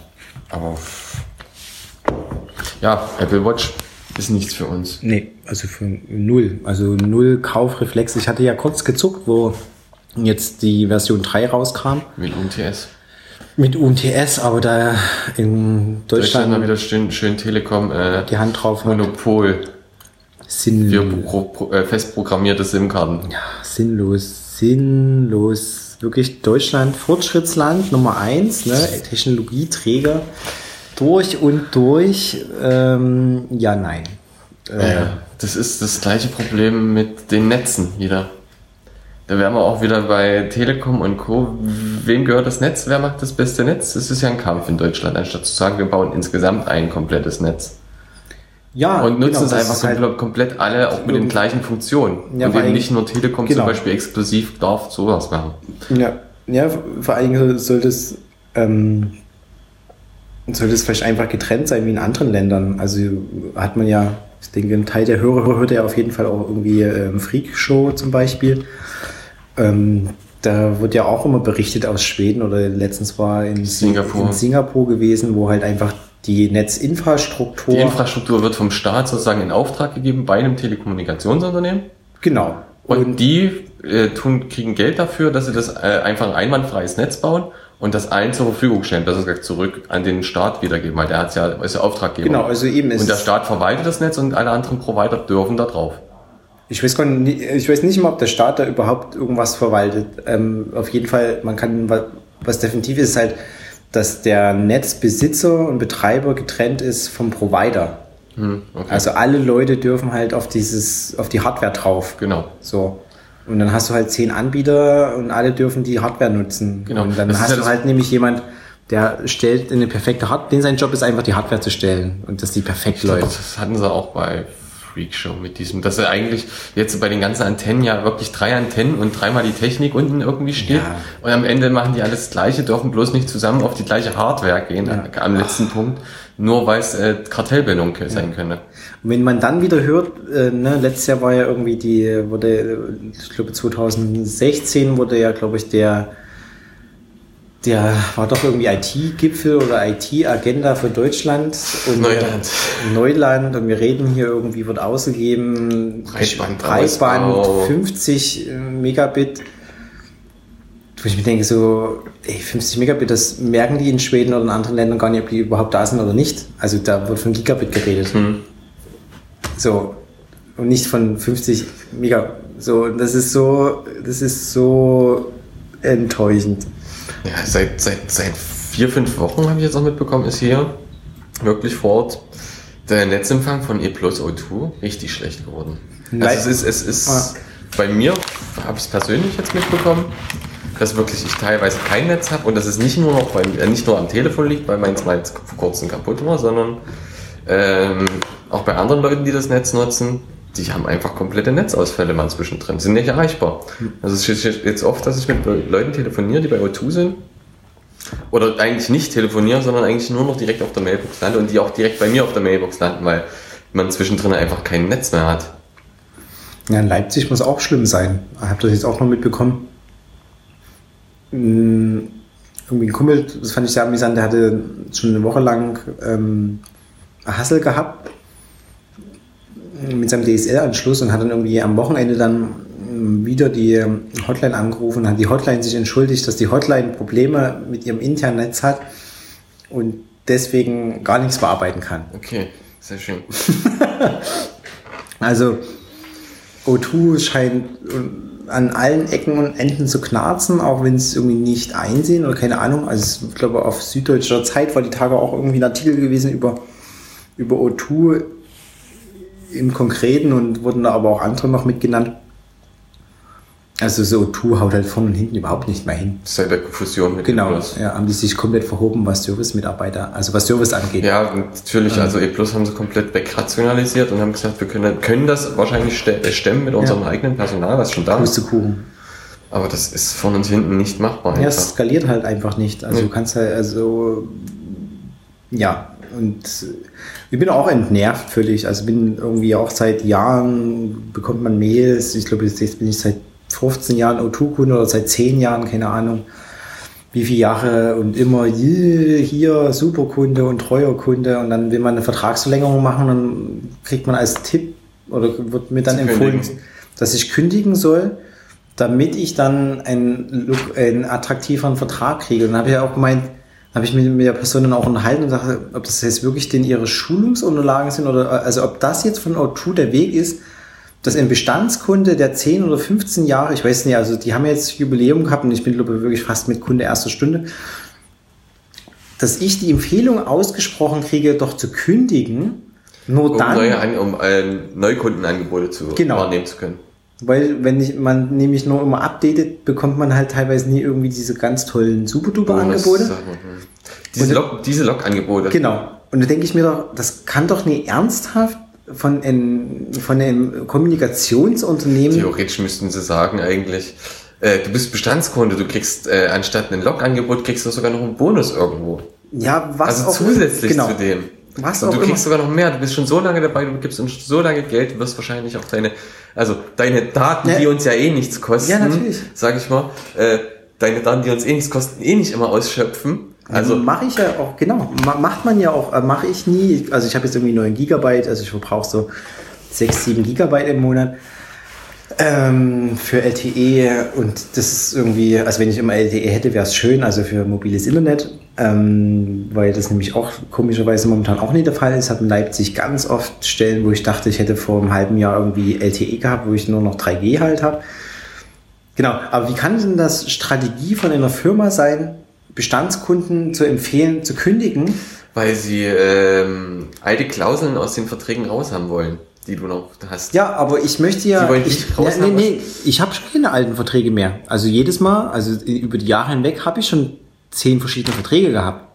[SPEAKER 2] aber ja, Apple Watch ist nichts für uns.
[SPEAKER 1] Nee, also für null. Also null Kaufreflex. Ich hatte ja kurz gezuckt, wo jetzt die Version 3 rauskam.
[SPEAKER 2] Mit UMTS.
[SPEAKER 1] Mit UMTS, aber da in Deutschland. Deutschland
[SPEAKER 2] mal wieder schön, schön Telekom äh,
[SPEAKER 1] die Hand drauf
[SPEAKER 2] Monopol.
[SPEAKER 1] Sinnlos.
[SPEAKER 2] Für pro, äh, festprogrammierte SIM-Karten.
[SPEAKER 1] Ja, sinnlos. Sinnlos. Wirklich Deutschland, Fortschrittsland Nummer eins, ne? Technologieträger durch und durch. Ähm, ja, nein.
[SPEAKER 2] Äh, ja, das ist das gleiche Problem mit den Netzen wieder. Da wären wir auch wieder bei Telekom und Co. Wem gehört das Netz? Wer macht das beste Netz? Es ist ja ein Kampf in Deutschland, anstatt zu sagen, wir bauen insgesamt ein komplettes Netz. Ja, und nutzen genau, es einfach komplett, halt komplett alle auch mit den gleichen Funktionen. Ja, und eben nicht nur Telekom genau. zum Beispiel exklusiv darf sowas machen.
[SPEAKER 1] Ja, ja vor allem sollte es ähm, sollte es vielleicht einfach getrennt sein wie in anderen Ländern. Also hat man ja, ich denke, ein Teil der Hörer hört ja auf jeden Fall auch irgendwie ähm, Freak Show zum Beispiel. Ähm, da wird ja auch immer berichtet aus Schweden oder letztens war in Singapur. in Singapur gewesen, wo halt einfach die Netzinfrastruktur.
[SPEAKER 2] Die Infrastruktur wird vom Staat sozusagen in Auftrag gegeben bei einem Telekommunikationsunternehmen.
[SPEAKER 1] Genau.
[SPEAKER 2] Und, und die äh, tun, kriegen Geld dafür, dass sie das äh, einfach ein einwandfreies Netz bauen und das allen zur Verfügung stellen, besser gesagt zurück an den Staat wiedergeben, weil der hat ja, ist ja Auftraggeber.
[SPEAKER 1] Genau, also eben
[SPEAKER 2] ist Und der Staat verwaltet das Netz und alle anderen Provider dürfen da drauf.
[SPEAKER 1] Ich weiß, gar nicht, ich weiß nicht mal, ob der Staat da überhaupt irgendwas verwaltet. Ähm, auf jeden Fall, man kann, was definitiv ist, halt, dass der Netzbesitzer und Betreiber getrennt ist vom Provider. Hm, okay. Also alle Leute dürfen halt auf dieses, auf die Hardware drauf.
[SPEAKER 2] Genau.
[SPEAKER 1] So. Und dann hast du halt zehn Anbieter und alle dürfen die Hardware nutzen. Genau. Und dann das hast du halt nämlich jemand, der stellt eine perfekte Hardware, den sein Job ist einfach die Hardware zu stellen und dass die perfekt läuft.
[SPEAKER 2] Das hatten sie auch bei Freakshow mit diesem, dass er eigentlich jetzt bei den ganzen Antennen ja wirklich drei Antennen und dreimal die Technik unten irgendwie steht. Ja. Und am Ende machen die alles Gleiche, dürfen bloß nicht zusammen auf die gleiche Hardware gehen, ja. am letzten Ach. Punkt, nur weil es äh, Kartellbildung ja. sein könnte.
[SPEAKER 1] Und wenn man dann wieder hört, äh, ne, letztes Jahr war ja irgendwie die, wurde, ich glaube 2016 wurde ja, glaube ich, der der war doch irgendwie IT-Gipfel oder IT-Agenda für Deutschland und
[SPEAKER 2] Neuland.
[SPEAKER 1] Neuland und wir reden hier irgendwie wird ausgegeben
[SPEAKER 2] Breitband,
[SPEAKER 1] Breitband 50 Megabit. Wo ich mir denke so, ey, 50 Megabit, das merken die in Schweden oder in anderen Ländern gar nicht, ob die überhaupt da sind oder nicht. Also da wird von Gigabit geredet.
[SPEAKER 2] Hm.
[SPEAKER 1] So und nicht von 50 Megabit. So, das ist so, das ist so enttäuschend.
[SPEAKER 2] Ja, seit, seit, seit vier, fünf Wochen habe ich jetzt auch mitbekommen, ist hier wirklich vor Ort der Netzempfang von E Plus O2 richtig schlecht geworden. Also es ist, es ist
[SPEAKER 1] Ah.
[SPEAKER 2] bei mir, habe ich es persönlich jetzt mitbekommen, dass wirklich ich teilweise kein Netz habe und dass es nicht nur noch beim, äh, nicht nur am Telefon liegt, weil meins mal vor kurzem kaputt war, sondern ähm, auch bei anderen Leuten, die das Netz nutzen, die haben einfach komplette Netzausfälle mal zwischendrin, sind nicht erreichbar. Also es ist jetzt oft, dass ich mit Leuten telefoniere, die bei O2 sind oder eigentlich nicht telefonieren, sondern eigentlich nur noch direkt auf der Mailbox landen und die auch direkt bei mir auf der Mailbox landen, weil man zwischendrin einfach kein Netz mehr hat.
[SPEAKER 1] Ja, in Leipzig muss auch schlimm sein. Ich habe das jetzt auch noch mitbekommen. Mm, Irgendwie ein Kumpel, das fand ich sehr amüsant, der hatte schon eine Woche lang ähm, Hassel gehabt mit seinem DSL-Anschluss und hat dann irgendwie am Wochenende dann ähm, wieder die Hotline angerufen und hat die Hotline sich entschuldigt, dass die Hotline Probleme mit ihrem internen Netz hat und deswegen gar nichts bearbeiten kann.
[SPEAKER 2] Okay, sehr schön.
[SPEAKER 1] Also O2 scheint äh, an allen Ecken und Enden zu knarzen, auch wenn es irgendwie nicht einsehen oder keine Ahnung. Also ich glaube, auf Süddeutscher Zeit war die Tage auch irgendwie ein Artikel gewesen über, über O2 im Konkreten und wurden da aber auch andere noch mitgenannt. Also so O2 haut halt vorne und hinten überhaupt nicht mehr hin.
[SPEAKER 2] Seit der Fusion mit
[SPEAKER 1] Genau,
[SPEAKER 2] E
[SPEAKER 1] ja, haben die sich komplett verhoben, was Service-Mitarbeiter, also was Service angeht.
[SPEAKER 2] Ja, natürlich, also E Plus haben sie komplett wegrationalisiert und haben gesagt, wir können, können das wahrscheinlich äh, stemmen mit unserem eigenen Personal, was schon da ist.
[SPEAKER 1] Pustekuchen.
[SPEAKER 2] Aber das ist vorne und hinten nicht machbar.
[SPEAKER 1] Ja,
[SPEAKER 2] Einfach.
[SPEAKER 1] es skaliert halt einfach nicht. Also
[SPEAKER 2] Nee.
[SPEAKER 1] du kannst halt, also ja, und ich bin auch entnervt völlig. Also bin irgendwie auch seit Jahren, bekommt man Mails, ich glaube, jetzt bin ich seit 15 Jahren O2-Kunde oder seit 10 Jahren, keine Ahnung, wie viele Jahre und immer "Yeah, hier Superkunde und treuer Kunde und dann will man eine Vertragsverlängerung machen, dann kriegt man als Tipp oder wird mir dann
[SPEAKER 2] Zu
[SPEAKER 1] empfohlen,
[SPEAKER 2] kündigen.
[SPEAKER 1] dass ich kündigen soll, damit ich dann einen, einen attraktiveren Vertrag kriege. Und dann habe ich ja auch gemeint, habe ich mich mit der Person dann auch unterhalten und sagte, ob das jetzt wirklich denn ihre Schulungsunterlagen sind oder also ob das jetzt von O2 der Weg ist, dass ein Bestandskunde, der 10 oder 15 Jahre, ich weiß nicht, also die haben jetzt Jubiläum gehabt und ich bin glaube ich wirklich fast mit Kunde erster Stunde, dass ich die Empfehlung ausgesprochen kriege, doch zu kündigen, nur
[SPEAKER 2] um,
[SPEAKER 1] dann,
[SPEAKER 2] neue, um äh, Neukundenangebote zu
[SPEAKER 1] Genau.
[SPEAKER 2] wahrnehmen zu können.
[SPEAKER 1] Weil wenn ich, man nämlich nur immer updatet, bekommt man halt teilweise nie irgendwie diese ganz tollen Super-Duper-Angebote.
[SPEAKER 2] Diese, Log, diese Log-Angebote.
[SPEAKER 1] Genau. Und da denke ich mir doch, das kann doch nie ernsthaft von einem, von einem Kommunikationsunternehmen.
[SPEAKER 2] Theoretisch müssten sie sagen eigentlich, äh, du bist Bestandskunde, du kriegst äh, anstatt ein Log-Angebot, kriegst du sogar noch einen Bonus irgendwo.
[SPEAKER 1] Ja, was
[SPEAKER 2] Also
[SPEAKER 1] auch
[SPEAKER 2] zusätzlich
[SPEAKER 1] genau.
[SPEAKER 2] zu dem.
[SPEAKER 1] Was
[SPEAKER 2] und du kriegst sogar noch mehr. Du bist schon so lange dabei, du gibst uns so lange Geld, du wirst wahrscheinlich auch deine, also deine Daten,
[SPEAKER 1] Ja.
[SPEAKER 2] die uns ja eh nichts kosten,
[SPEAKER 1] Ja, natürlich.
[SPEAKER 2] sag ich mal, äh, deine Daten, die uns eh nichts kosten, eh nicht immer ausschöpfen.
[SPEAKER 1] Also mache ich ja auch, genau, ma- macht man ja auch, äh, mache ich nie. Also ich habe jetzt irgendwie 9 Gigabyte, also ich verbrauche so 6, 7 Gigabyte im Monat ähm, für LTE und das ist irgendwie, also wenn ich immer LTE hätte, wäre es schön, also für mobiles Internet, ähm, weil das nämlich auch komischerweise momentan auch nicht der Fall ist. Habe in Leipzig ganz oft Stellen, wo ich dachte, ich hätte vor einem halben Jahr irgendwie LTE gehabt, wo ich nur noch 3G halt habe. Genau, aber wie kann denn das Strategie von einer Firma sein, Bestandskunden zu empfehlen, zu kündigen?
[SPEAKER 2] weil sie ähm, alte Klauseln aus den Verträgen raus haben wollen, die du noch hast.
[SPEAKER 1] Ja, aber ich möchte ja. Ich, ja, nee, nee, ich habe schon keine alten Verträge mehr. Also jedes Mal, also über die Jahre hinweg habe ich schon zehn verschiedene Verträge gehabt.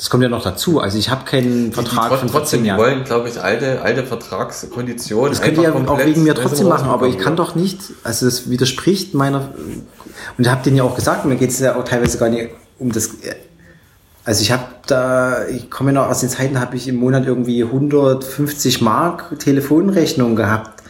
[SPEAKER 1] Das kommt ja noch dazu. Also ich habe keinen Vertrag
[SPEAKER 2] die,
[SPEAKER 1] von
[SPEAKER 2] trotzdem
[SPEAKER 1] 14 Jahren.
[SPEAKER 2] wollen, glaube ich, alte, alte Vertragskonditionen.
[SPEAKER 1] Das könnt ihr ja auch wegen mir trotzdem machen, aber ich kann doch nicht, also das widerspricht meiner, und ich habe denen ja auch gesagt, mir geht es ja auch teilweise gar nicht um das, also ich habe da, ich komme ja noch aus den Zeiten, habe ich im Monat irgendwie 150 Mark Telefonrechnung gehabt.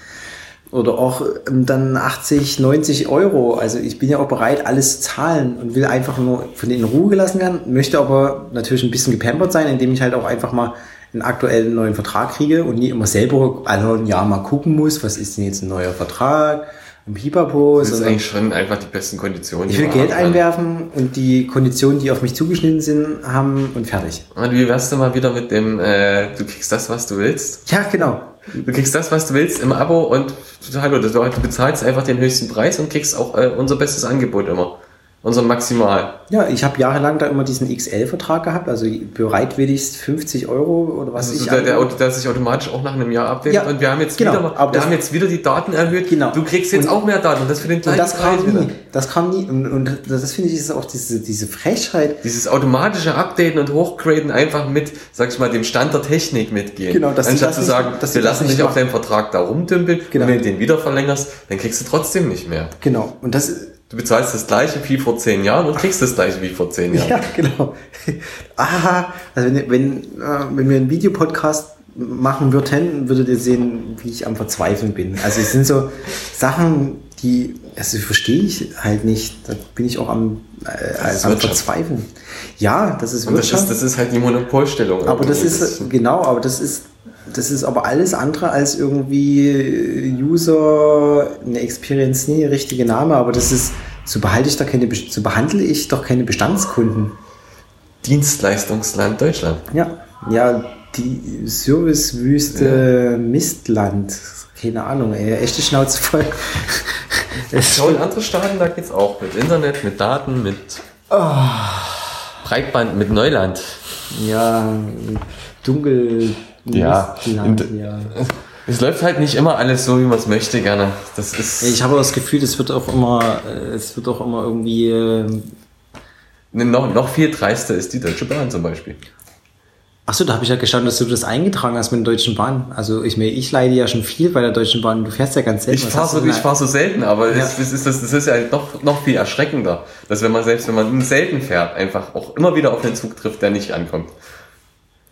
[SPEAKER 1] oder auch ähm, dann 80, 90 Euro. Also ich bin ja auch bereit, alles zu zahlen und will einfach nur von denen in Ruhe gelassen werden, möchte aber natürlich ein bisschen gepampert sein, indem ich halt auch einfach mal einen aktuellen neuen Vertrag kriege und nie immer selber alle ein Jahr mal gucken muss, was ist denn jetzt ein neuer Vertrag, ein Pipapo.
[SPEAKER 2] Das ist eigentlich schon einfach die besten Konditionen.
[SPEAKER 1] Ich will Geld einwerfen und die Konditionen, die auf mich zugeschnitten sind, haben und fertig.
[SPEAKER 2] Und wie wärst du mal wieder mit dem, äh, du kriegst das, was du willst?
[SPEAKER 1] Ja, genau.
[SPEAKER 2] Du kriegst das, was du willst im Abo und hallo, du bezahlst einfach den höchsten Preis und kriegst auch äh, unser bestes Angebot immer. Unser Maximal.
[SPEAKER 1] Ja, ich habe jahrelang da immer diesen XL-Vertrag gehabt, also bereitwilligst 50 Euro oder was
[SPEAKER 2] also
[SPEAKER 1] ich.
[SPEAKER 2] Der, der, der sich automatisch auch nach einem Jahr abwählt. Ja, und wir haben jetzt genau, wieder, aber wir haben jetzt wieder die Daten erhöht.
[SPEAKER 1] Genau.
[SPEAKER 2] Du kriegst jetzt und, auch mehr Daten und das für den
[SPEAKER 1] gleichen das Preis kam nie. Das kam nie. Und, und das finde ich ist auch diese, diese Frechheit.
[SPEAKER 2] Dieses automatische Updaten und Hochgraden einfach mit, sag ich mal, dem Stand der Technik mitgehen.
[SPEAKER 1] Genau,
[SPEAKER 2] dass Anstatt zu sagen, nicht, wir lassen dich auf deinem Vertrag da rumdümpeln, genau. wenn du den wieder verlängerst, dann kriegst du trotzdem nicht mehr.
[SPEAKER 1] Genau. Und das
[SPEAKER 2] Du bezahlst das gleiche wie vor zehn Jahren und kriegst das gleiche wie vor zehn Jahren.
[SPEAKER 1] Ja, genau. Aha, also wenn, wenn, äh, wenn wir einen Videopodcast machen würden, würdet ihr sehen, wie ich am Verzweifeln bin. Also es sind so Sachen, die, also verstehe ich halt nicht. Da bin ich auch am, äh, am Verzweifeln. Ja, das ist
[SPEAKER 2] Wirtschaft. Das ist, das ist halt die Monopolstellung.
[SPEAKER 1] Aber das ist, genau, aber das ist das ist aber alles andere als irgendwie User, eine Experience, nie richtige Name, aber das ist, so behalte ich da keine, so behandle ich doch keine Bestandskunden.
[SPEAKER 2] Dienstleistungsland Deutschland.
[SPEAKER 1] Ja, ja, die Servicewüste ja. Mistland. Keine Ahnung, ey, echte Schnauze voll.
[SPEAKER 2] Schau in andere Staaten, da geht's auch mit Internet, mit Daten, mit oh. Breitband, mit Neuland.
[SPEAKER 1] Ja, dunkel,
[SPEAKER 2] ja, Land, ja. Es läuft halt nicht immer alles so, wie man es möchte, gerne. Das ist.
[SPEAKER 1] Ich habe das Gefühl, es wird auch immer, äh, es wird auch immer irgendwie. Äh
[SPEAKER 2] noch, noch viel dreister ist die Deutsche Bahn zum Beispiel.
[SPEAKER 1] Achso, da habe ich ja gestanden, dass du das eingetragen hast mit der Deutschen Bahn. Also ich, ich leide ja schon viel bei der Deutschen Bahn. Du fährst ja ganz selten.
[SPEAKER 2] Ich fahre so, ich fahr so selten, aber ja. das, ist, das, das ist ja noch, noch viel erschreckender. Dass wenn man selbst, wenn man selten fährt, einfach auch immer wieder auf den Zug trifft, der nicht ankommt.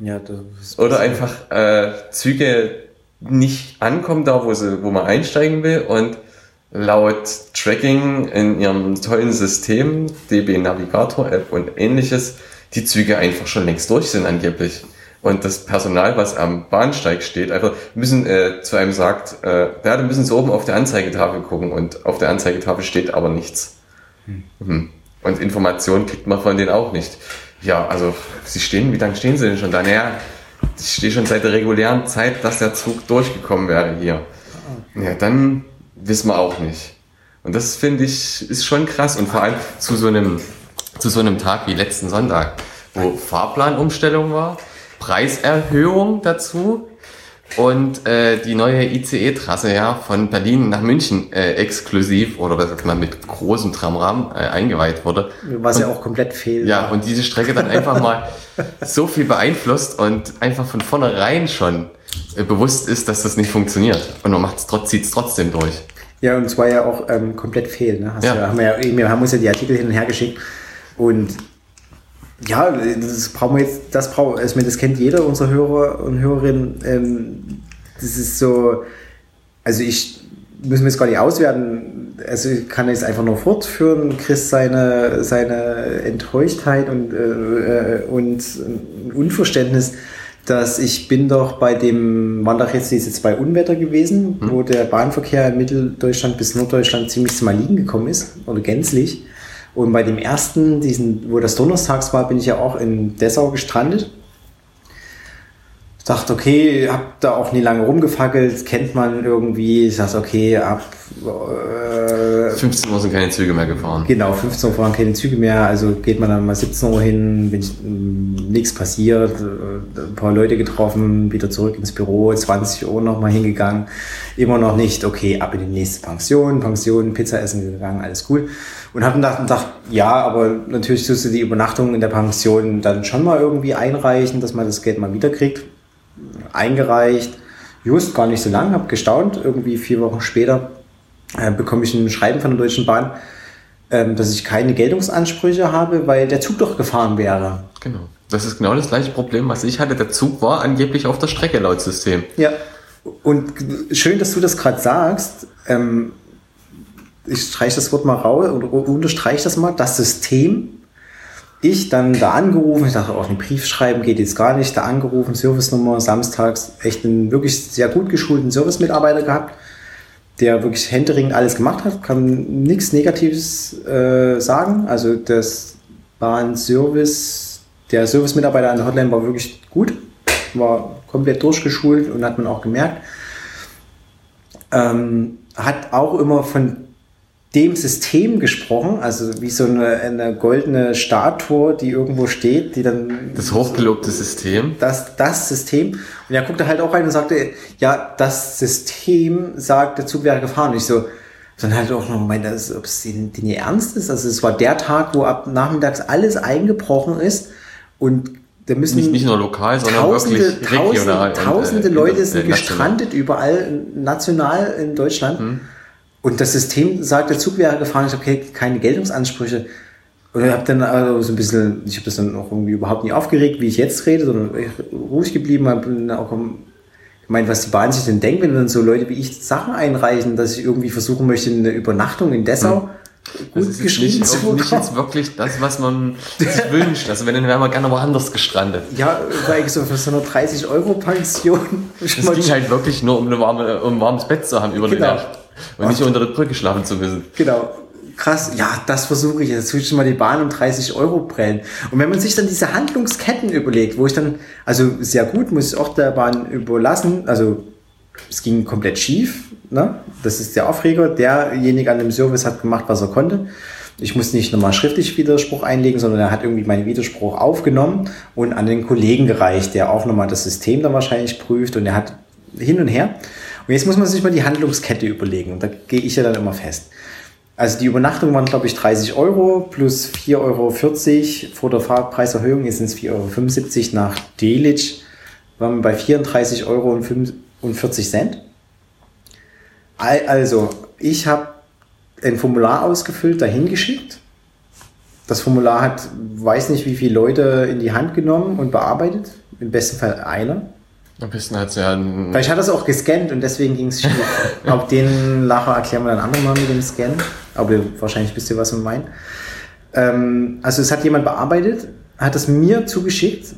[SPEAKER 1] Ja,
[SPEAKER 2] Oder einfach äh, Züge nicht ankommen da, wo, sie, wo man einsteigen will und laut Tracking in ihrem tollen System, DB Navigator App und ähnliches, die Züge einfach schon längst durch sind angeblich. Und das Personal, was am Bahnsteig steht, einfach müssen äh, zu einem sagt, äh, ja, da müssen sie oben auf der Anzeigetafel gucken und auf der Anzeigetafel steht aber nichts. Hm. hm. Und Informationen kriegt man von denen auch nicht. Ja, also sie stehen, wie lange stehen sie denn schon da? Naja, ich stehe schon seit der regulären Zeit, dass der Zug durchgekommen wäre hier. Ja, dann wissen wir auch nicht. Und das finde ich ist schon krass und vor allem zu so einem zu so einem Tag wie letzten Sonntag, wo Fahrplanumstellung war, Preiserhöhung dazu, und äh, die neue ICE-Trasse ja von Berlin nach München äh, exklusiv oder was mal mit großem Tramrahmen äh, eingeweiht wurde.
[SPEAKER 1] Was
[SPEAKER 2] und,
[SPEAKER 1] ja auch komplett fehlt.
[SPEAKER 2] Ja, und diese Strecke dann einfach mal so viel beeinflusst und einfach von vornherein schon äh, bewusst ist, dass das nicht funktioniert. Und man trotz, zieht's trotzdem durch.
[SPEAKER 1] Ja, und zwar ja auch ähm, komplett fehl. Ne? Hast ja. Ja, haben wir, ja, wir haben uns ja die Artikel hin und her geschickt und ja, das brauchen wir jetzt, das braucht, also das kennt jeder unserer Hörer und Hörerinnen. Ähm, das ist so, also ich müssen wir jetzt gar nicht auswerten. Also ich kann jetzt einfach nur fortführen. Chris seine, seine Enttäuschtheit und, äh, und Unverständnis, dass ich bin doch bei dem, waren doch jetzt diese zwei Unwetter gewesen, hm. wo der Bahnverkehr in Mitteldeutschland bis Norddeutschland ziemlich zum Liegen gekommen ist oder gänzlich. Und bei dem ersten, diesen, wo das donnerstags war, bin ich ja auch in Dessau gestrandet. Dachte, okay, hab da auch nie lange rumgefackelt, kennt man irgendwie. Ich dachte, okay, ab
[SPEAKER 2] äh, 15 Uhr sind keine Züge mehr gefahren.
[SPEAKER 1] Genau, 15 Uhr waren keine Züge mehr. Also geht man dann mal 17 Uhr hin, bin ich, nichts passiert, äh, ein paar Leute getroffen, wieder zurück ins Büro, 20 Uhr nochmal hingegangen. Immer noch nicht, okay, ab in die nächste Pension, Pension, Pizza essen gegangen, alles cool. Und habe dann gedacht, ja, aber natürlich tust du die Übernachtung in der Pension dann schon mal irgendwie einreichen, dass man das Geld mal wiederkriegt. Eingereicht, just gar nicht so lang, habe gestaunt. Irgendwie vier Wochen später äh, bekomme ich ein Schreiben von der Deutschen Bahn, äh, dass ich keine Geltungsansprüche habe, weil der Zug doch gefahren wäre.
[SPEAKER 2] Genau. Das ist genau das gleiche Problem, was ich hatte. Der Zug war angeblich auf der Strecke laut System.
[SPEAKER 1] Ja. Und schön, dass du das gerade sagst. Ähm, ich streiche das Wort mal raus und unterstreiche das mal. Das System. Ich dann da angerufen, ich dachte, auch oh, einen Brief schreiben geht jetzt gar nicht. Da angerufen, Servicenummer, samstags, echt einen wirklich sehr gut geschulten Service-Mitarbeiter gehabt, der wirklich händeringend alles gemacht hat, kann nichts Negatives äh, sagen. Also das war ein Service, der Service-Mitarbeiter an der Hotline war wirklich gut, war komplett durchgeschult und hat man auch gemerkt. Ähm, hat auch immer von dem System gesprochen, also wie so eine, eine goldene Statue, die irgendwo steht, die dann.
[SPEAKER 2] Das hochgelobte System.
[SPEAKER 1] Das, das System. Und er guckte halt auch rein und sagte, ja, das System sagt, der Zug wäre gefahren. Und ich so, dann halt auch noch gemeint, ob es denen, denen ernst ist. Also es war der Tag, wo ab nachmittags alles eingebrochen ist und da müssen
[SPEAKER 2] nicht, nicht nur lokal, sondern tausende, wirklich regional.
[SPEAKER 1] Tausende, tausende und, äh, Leute sind gestrandet überall national in Deutschland. Hm. Und das System sagt, der Zug wäre gefahren. Ich habe okay, keine Geltungsansprüche. Und ich habe dann also so ein bisschen, ich habe das dann auch irgendwie überhaupt nicht aufgeregt, wie ich jetzt rede, sondern ruhig geblieben, habe auch gemeint, was die Bahn sich denn denkt, wenn dann so Leute wie ich Sachen einreichen, dass ich irgendwie versuchen möchte, eine Übernachtung in Dessau. Hm
[SPEAKER 2] gut das ist nicht, zu nicht jetzt wirklich das, was man sich wünscht. Also wenn, dann wären wir gerne woanders gestrandet.
[SPEAKER 1] Ja, weil so für so eine 30 Euro Pension.
[SPEAKER 2] Es ging halt wirklich nur um, eine warme, um ein warmes Bett zu haben über genau. die Nacht. Und Ach. nicht unter der Brücke schlafen zu müssen.
[SPEAKER 1] Genau. Krass, ja, das versuche ich. Jetzt will ich mal die Bahn um 30 Euro prellen. Und wenn man sich dann diese Handlungsketten überlegt, wo ich dann, also sehr gut, muss ich auch der Bahn überlassen, also es ging komplett schief, Ne? Das ist der Aufreger. Derjenige an dem Service hat gemacht, was er konnte. Ich muss nicht nochmal schriftlich Widerspruch einlegen, sondern er hat irgendwie meinen Widerspruch aufgenommen und an den Kollegen gereicht, der auch nochmal das System dann wahrscheinlich prüft und er hat hin und her. Und jetzt muss man sich mal die Handlungskette überlegen und da gehe ich ja dann immer fest. Also die Übernachtung waren, glaube ich, 30 Euro plus 4,40 Euro vor der Fahrpreiserhöhung. Jetzt sind es 4,75 Euro nach Delitzsch. Waren wir bei 34,40 Euro. Also, ich habe ein Formular ausgefüllt, dahin geschickt. Das Formular hat, weiß nicht wie viele Leute in die Hand genommen und bearbeitet. Im besten Fall einer.
[SPEAKER 2] Am besten hat es ja ein
[SPEAKER 1] Vielleicht hat er es auch gescannt und deswegen ging es schief. Ob den Lacher erklären wir dann andermal mit dem Scan. Aber wahrscheinlich wisst ihr, was wir meinen. Ähm, also es hat jemand bearbeitet, hat es mir zugeschickt.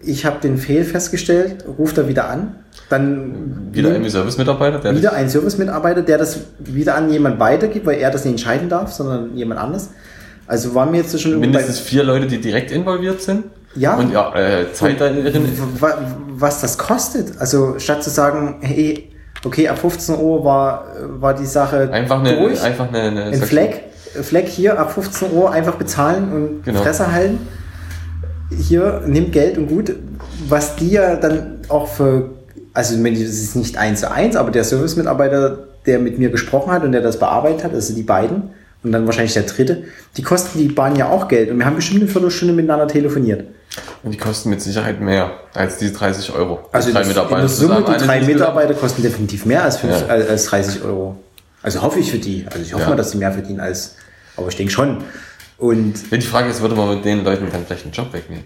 [SPEAKER 1] Ich habe den Fehl festgestellt, ruft er wieder an dann
[SPEAKER 2] wieder ein Service-Mitarbeiter,
[SPEAKER 1] der wieder ein Service-Mitarbeiter, der das wieder an jemand weitergibt, weil er das nicht entscheiden darf, sondern jemand anders. Also waren wir jetzt schon
[SPEAKER 2] mindestens vier Leute, die direkt involviert sind.
[SPEAKER 1] Ja.
[SPEAKER 2] Und ja, äh, Zeit darin.
[SPEAKER 1] Was das kostet. Also statt zu sagen, hey, okay, ab 15 Uhr war, war die Sache
[SPEAKER 2] einfach eine, durch. Einfach eine, eine
[SPEAKER 1] ein Fleck, Fleck hier ab 15 Uhr einfach bezahlen und genau. Fresse halten. Hier nimmt Geld und gut, was die ja dann auch für also es ist nicht eins zu eins, aber der Service-Mitarbeiter, der mit mir gesprochen hat und der das bearbeitet hat, also die beiden und dann wahrscheinlich der dritte, die kosten die Bahn ja auch Geld und wir haben bestimmt eine Viertelstunde miteinander telefoniert.
[SPEAKER 2] Und die kosten mit Sicherheit mehr als diese 30 Euro.
[SPEAKER 1] Also drei Mitarbeiter in der Summe, die drei Mitarbeiter kosten definitiv mehr als, fünf, ja. als 30 Euro. Also hoffe ich für die. Also ich hoffe ja. mal, dass sie mehr verdienen als, aber ich denke schon. Und
[SPEAKER 2] Wenn die Frage ist, würde man mit den Leuten dann vielleicht einen Job wegnehmen?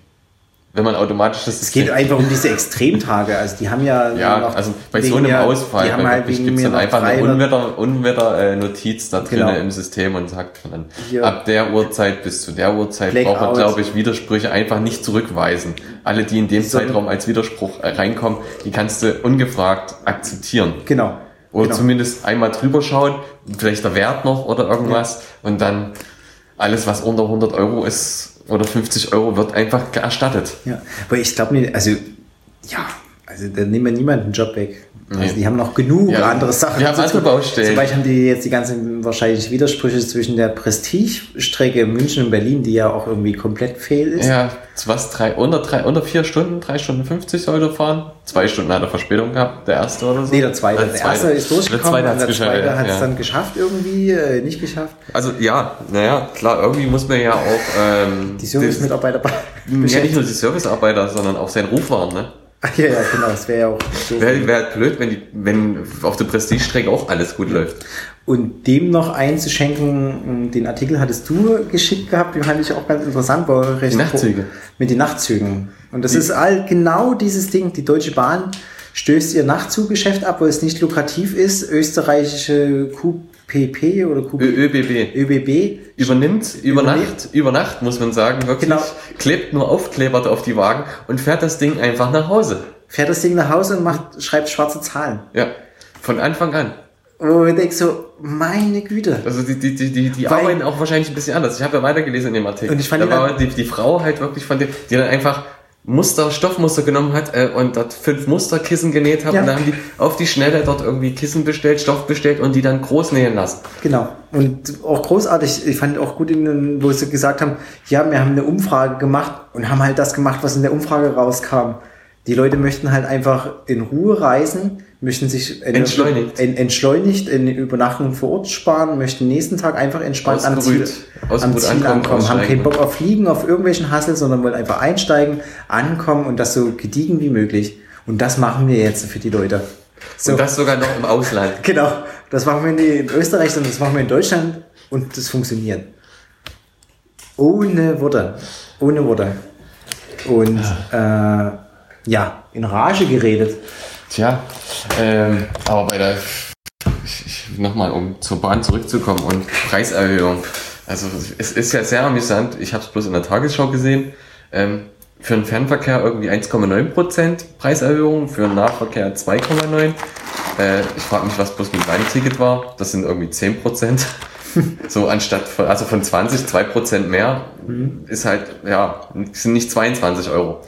[SPEAKER 2] Wenn man automatisch das.
[SPEAKER 1] Es geht einfach um diese Extremtage. Also die haben ja.
[SPEAKER 2] Ja, also bei so einem Ausfall
[SPEAKER 1] die haben halt gibt
[SPEAKER 2] es dann einfach eine Unwetter, Unwetter-Notiz da drinnen genau. im System und sagt dann, Hier. ab der Uhrzeit bis zu der Uhrzeit Blackout. braucht man, glaube ich, Widersprüche einfach nicht zurückweisen. Alle, die in dem so. Zeitraum als Widerspruch reinkommen, die kannst du ungefragt akzeptieren.
[SPEAKER 1] Genau.
[SPEAKER 2] Oder
[SPEAKER 1] genau.
[SPEAKER 2] zumindest einmal drüber schauen, vielleicht der Wert noch oder irgendwas ja. und dann alles, was unter 100 Euro ist, oder 50 Euro wird einfach erstattet.
[SPEAKER 1] Ja, aber ich glaube nicht, also ja, also da nehmen wir niemanden einen Job weg. Also nee. die haben noch genug ja, andere Sachen.
[SPEAKER 2] Die haben andere Baustellen.
[SPEAKER 1] Zum Beispiel haben die jetzt die ganzen wahrscheinlich Widersprüche zwischen der Prestige-Strecke München und Berlin, die ja auch irgendwie komplett fehl ist.
[SPEAKER 2] Ja, was, drei, unter, drei, unter vier Stunden, drei Stunden 50 sollte fahren. Zwei Stunden hat er Verspätung gehabt, der erste oder so.
[SPEAKER 1] Nee, der zweite. Der, der erste ist durchgekommen, der zweite, der zweite hat es ja. dann geschafft irgendwie, äh, nicht geschafft.
[SPEAKER 2] Also ja, naja, klar, irgendwie muss man ja auch... Ähm,
[SPEAKER 1] die Service-Mitarbeiter
[SPEAKER 2] Ja, nicht nur die Service-Arbeiter, sondern auch seinen Ruf wahren, ne?
[SPEAKER 1] Ja, ja, genau, das wäre ja auch
[SPEAKER 2] so. Wäre wär halt blöd, wenn, die, wenn auf der Prestige-Strecke auch alles gut läuft.
[SPEAKER 1] Und dem noch einzuschenken, den Artikel hattest du geschickt gehabt, den fand ich auch ganz interessant, war
[SPEAKER 2] recht die Nachtzüge.
[SPEAKER 1] Mit den Nachtzügen. Und das die. ist all genau dieses Ding, die Deutsche Bahn stößt ihr Nachtzuggeschäft ab, weil es nicht lukrativ ist. Österreichische QPP oder QP
[SPEAKER 2] ÖBB.
[SPEAKER 1] ÖBB
[SPEAKER 2] Übernimmt über Nacht, über Nacht muss man sagen, wirklich.
[SPEAKER 1] Genau.
[SPEAKER 2] Klebt nur Aufkleber auf die Wagen und fährt das Ding einfach nach Hause.
[SPEAKER 1] fährt das Ding nach Hause und macht, schreibt schwarze Zahlen.
[SPEAKER 2] Ja. Von Anfang an.
[SPEAKER 1] Wo ich denke so, meine Güte.
[SPEAKER 2] Also die, die, die, die, die
[SPEAKER 1] Weil-
[SPEAKER 2] arbeiten auch wahrscheinlich ein bisschen anders. Ich habe ja weitergelesen in dem Artikel.
[SPEAKER 1] Und ich fand
[SPEAKER 2] da
[SPEAKER 1] die
[SPEAKER 2] war die, die Frau halt wirklich von dem, die dann einfach Muster, Stoffmuster genommen hat äh, und dort fünf Musterkissen genäht hat
[SPEAKER 1] Ja.
[SPEAKER 2] und dann haben die auf die Schnelle dort irgendwie Kissen bestellt, Stoff bestellt und die dann groß nähen lassen.
[SPEAKER 1] Genau. Und auch großartig, ich fand auch gut, in, wo sie gesagt haben, ja, wir haben eine Umfrage gemacht und haben halt das gemacht, was in der Umfrage rauskam. Die Leute möchten halt einfach in Ruhe reisen, möchten sich
[SPEAKER 2] Entschleunigt.
[SPEAKER 1] en, entschleunigt eine Übernachtung vor Ort sparen, möchten nächsten Tag einfach entspannt am Ziel, am Ziel
[SPEAKER 2] ankommen,
[SPEAKER 1] ankommen, haben keinen Bock auf Fliegen, auf irgendwelchen Hassel, sondern wollen einfach einsteigen, ankommen und das so gediegen wie möglich. Und das machen wir jetzt für die Leute. So.
[SPEAKER 2] Und das sogar noch im Ausland.
[SPEAKER 1] Genau, das machen wir in Österreich, sondern das machen wir in Deutschland und das funktioniert. Ohne Worte. Ohne Worte. Und äh, ja, in Rage geredet.
[SPEAKER 2] Tja, ähm, aber bei der, nochmal, um zur Bahn zurückzukommen und Preiserhöhung. Also es ist ja sehr amüsant, ich habe es bloß in der Tagesschau gesehen, ähm, für den Fernverkehr irgendwie 1,9% Preiserhöhung, für den Nahverkehr 2,9%. Äh, ich frage mich, was bloß mit meinem Ticket war. Das sind irgendwie 10%. so anstatt von, also von 20, 2% mehr ist halt, ja, sind nicht 22 Euro.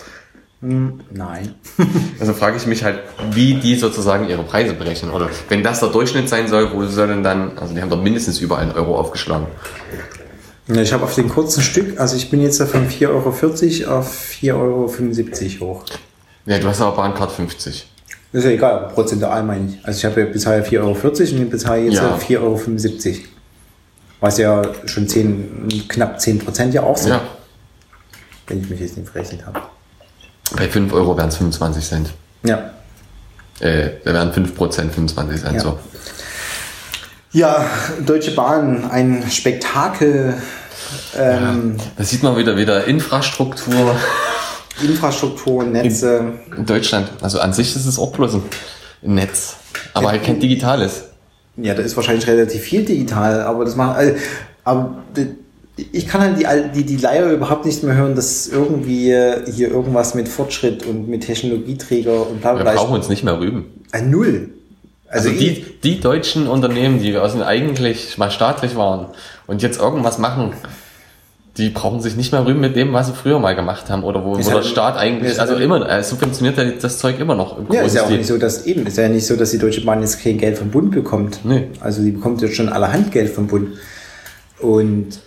[SPEAKER 1] Nein.
[SPEAKER 2] Also frage ich mich halt, wie die sozusagen ihre Preise berechnen. Oder wenn das der Durchschnitt sein soll, wo soll denn dann, also die haben doch mindestens über einen Euro aufgeschlagen.
[SPEAKER 1] Ich habe auf den kurzen Stück, also ich bin jetzt da von 4,40 Euro auf 4,75 Euro hoch.
[SPEAKER 2] Ja, du hast aber Bahncard 50.
[SPEAKER 1] Das ist ja egal, prozentual meine ich. Also ich habe ja bisher 4,40 Euro und ich bezahle jetzt
[SPEAKER 2] Ja.
[SPEAKER 1] 4,75 Euro. Was ja schon 10, knapp 10 Prozent ja auch sind,
[SPEAKER 2] Ja,
[SPEAKER 1] wenn ich mich jetzt nicht verrechnet habe.
[SPEAKER 2] Bei 5 Euro wären es 25 Cent.
[SPEAKER 1] Ja.
[SPEAKER 2] Äh, da wären 5 Prozent 25 Cent
[SPEAKER 1] Ja.
[SPEAKER 2] so.
[SPEAKER 1] Ja, Deutsche Bahn, ein Spektakel, ähm,
[SPEAKER 2] Da sieht man wieder, wieder Infrastruktur
[SPEAKER 1] Infrastruktur, Netze.
[SPEAKER 2] in Deutschland. Also an sich ist es auch bloß ein Netz. Aber halt kein digitales.
[SPEAKER 1] Ja, da ist wahrscheinlich relativ viel digital, aber das macht, also, aber ich kann halt die, die, die Leier überhaupt nicht mehr hören, dass irgendwie hier irgendwas mit Fortschritt und mit Technologieträger und bla
[SPEAKER 2] Wir
[SPEAKER 1] bla.
[SPEAKER 2] brauchen uns nicht mehr rüben.
[SPEAKER 1] Äh, null.
[SPEAKER 2] Also,
[SPEAKER 1] ich-
[SPEAKER 2] die, die deutschen Unternehmen, die also eigentlich mal staatlich waren und jetzt irgendwas machen, die brauchen sich nicht mehr rühmen mit dem, was sie früher mal gemacht haben oder wo, wo
[SPEAKER 1] halt-
[SPEAKER 2] der Staat eigentlich, also
[SPEAKER 1] halt-
[SPEAKER 2] immer, äh, subventioniert ja das Zeug immer noch im
[SPEAKER 1] Ja, ist ja auch
[SPEAKER 2] Großstil.
[SPEAKER 1] nicht so, dass eben, ist ja nicht so, dass die Deutsche Bahn jetzt kein Geld vom Bund bekommt.
[SPEAKER 2] Nee.
[SPEAKER 1] Also die bekommt jetzt schon allerhand Geld vom Bund. Und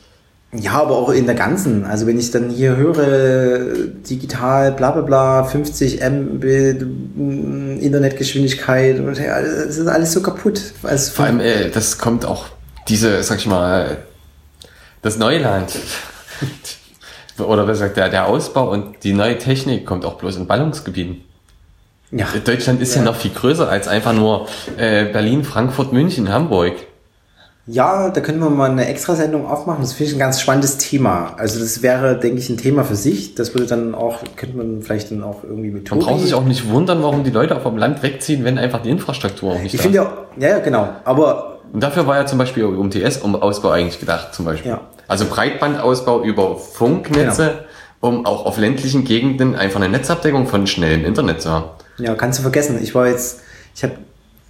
[SPEAKER 1] ja, aber auch in der ganzen. Also wenn ich dann hier höre, digital, bla bla bla, 50 Mbit, mm, Internetgeschwindigkeit, das ist alles so kaputt. Also
[SPEAKER 2] Vor allem, äh, das kommt auch diese, sag ich mal, das Neuland. Oder besser gesagt, der, der Ausbau und die neue Technik kommt auch bloß in Ballungsgebieten.
[SPEAKER 1] ja,
[SPEAKER 2] Deutschland ist ja,
[SPEAKER 1] Ja.
[SPEAKER 2] noch viel größer als einfach nur äh, Berlin, Frankfurt, München, Hamburg.
[SPEAKER 1] Ja, da können wir mal eine Extrasendung aufmachen. Das finde ich ein ganz spannendes Thema. Also das wäre, denke ich, ein Thema für sich. Das würde dann auch, könnte man vielleicht dann auch irgendwie mit
[SPEAKER 2] Man braucht sich auch nicht wundern, warum die Leute vom Land wegziehen, wenn einfach die Infrastruktur auch nicht
[SPEAKER 1] Ich
[SPEAKER 2] da
[SPEAKER 1] finde
[SPEAKER 2] ist.
[SPEAKER 1] ja, ja, ja, genau. Aber
[SPEAKER 2] Und dafür war ja zum Beispiel UMTS-Ausbau eigentlich gedacht, zum Beispiel.
[SPEAKER 1] Ja.
[SPEAKER 2] Also Breitbandausbau über Funknetze,
[SPEAKER 1] Genau.
[SPEAKER 2] um auch auf ländlichen Gegenden einfach eine Netzabdeckung von schnellem Internet zu haben.
[SPEAKER 1] ja, kannst du vergessen. Ich war jetzt, ich habe,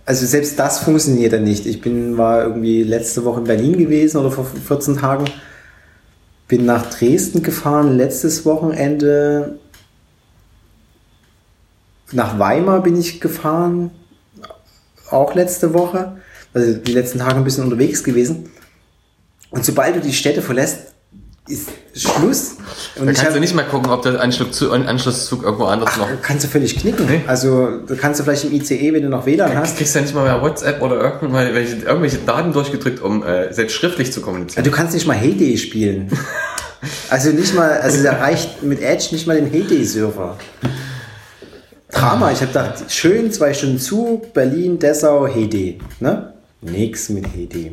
[SPEAKER 1] also selbst das funktioniert ja nicht. Ich bin, war irgendwie letzte Woche in Berlin gewesen oder vor 14 Tagen. Bin nach Dresden gefahren, letztes Wochenende. Nach Weimar bin ich gefahren, auch letzte Woche. Also die letzten Tage ein bisschen unterwegs gewesen. Und sobald du die Städte verlässt, ist Schluss. Und
[SPEAKER 2] Da kannst
[SPEAKER 1] hab-
[SPEAKER 2] du nicht mal gucken, ob der Anschlusszug, Anschlusszug irgendwo anders noch.
[SPEAKER 1] Kannst du völlig knicken.
[SPEAKER 2] Nee.
[SPEAKER 1] Also da kannst du vielleicht im ICE, wenn du noch WLAN
[SPEAKER 2] Du
[SPEAKER 1] hast.
[SPEAKER 2] kriegst ja nicht mal mehr WhatsApp oder irgendwelche, irgendwelche Daten durchgedrückt, um äh, selbst schriftlich zu kommunizieren.
[SPEAKER 1] Du kannst nicht mal Heyday spielen. Also nicht mal, also da reicht mit Edge nicht mal den Heyday-Server. Drama, ich habe gedacht, schön, zwei Stunden Zug, Berlin, Dessau, Heyday. Ne? Nix mit Heyday.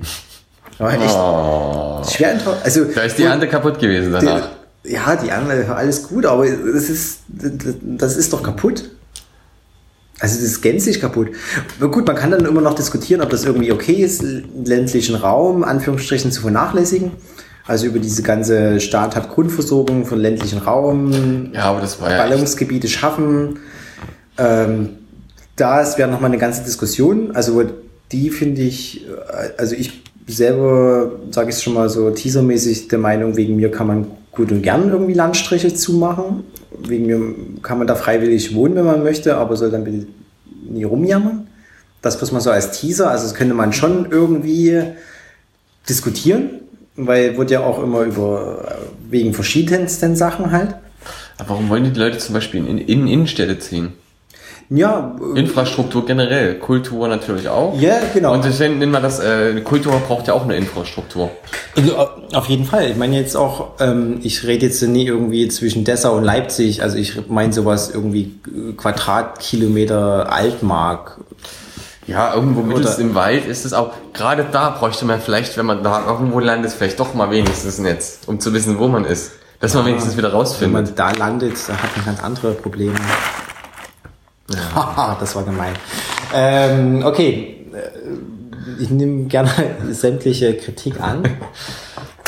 [SPEAKER 1] Aber echt
[SPEAKER 2] Oh,
[SPEAKER 1] schwer enttäuscht. Also,
[SPEAKER 2] da ist die Ante kaputt gewesen danach.
[SPEAKER 1] ja, die andere, alles gut, aber das ist, das ist doch kaputt. Also das ist gänzlich kaputt. Aber gut, man kann dann immer noch diskutieren, ob das irgendwie okay ist, ländlichen Raum, Anführungsstrichen, zu vernachlässigen. Also über diese ganze Staat hat Grundversorgung von ländlichen Raum,
[SPEAKER 2] Ja, aber das war ja. echt-
[SPEAKER 1] Ballungsgebiete schaffen. Ähm, da wäre nochmal eine ganze Diskussion. Also die finde ich, äh, also ich selber, sage ich schon mal so teasermäßig, der Meinung, wegen mir kann man gut und gern irgendwie Landstriche zumachen. Wegen mir kann man da freiwillig wohnen, wenn man möchte, aber soll dann bitte nie rumjammern. Das muss man so als Teaser, also das könnte man schon irgendwie diskutieren, weil wird ja auch immer über wegen verschiedensten Sachen halt.
[SPEAKER 2] Aber warum wollen die Leute zum Beispiel in, in Innenstädte ziehen?
[SPEAKER 1] Ja, äh,
[SPEAKER 2] Infrastruktur generell, Kultur natürlich auch.
[SPEAKER 1] ja, genau.
[SPEAKER 2] Und deswegen nennen wir das, äh, Kultur braucht ja auch eine Infrastruktur.
[SPEAKER 1] Also, auf jeden Fall. Ich meine jetzt auch, ähm, ich rede jetzt nie irgendwie zwischen Dessau und Leipzig. Also ich meine sowas irgendwie äh, Quadratkilometer Altmark.
[SPEAKER 2] Ja, irgendwo mittels im Wald ist es auch, gerade da bräuchte man vielleicht, wenn man da irgendwo landet, vielleicht doch mal wenigstens ein Netz, um zu wissen, wo man ist. Dass man wenigstens wieder
[SPEAKER 1] Wenn
[SPEAKER 2] rausfindet.
[SPEAKER 1] man da landet, da hat man ganz andere Probleme. Haha, das war gemein. Ähm, okay, ich nehme gerne sämtliche Kritik an.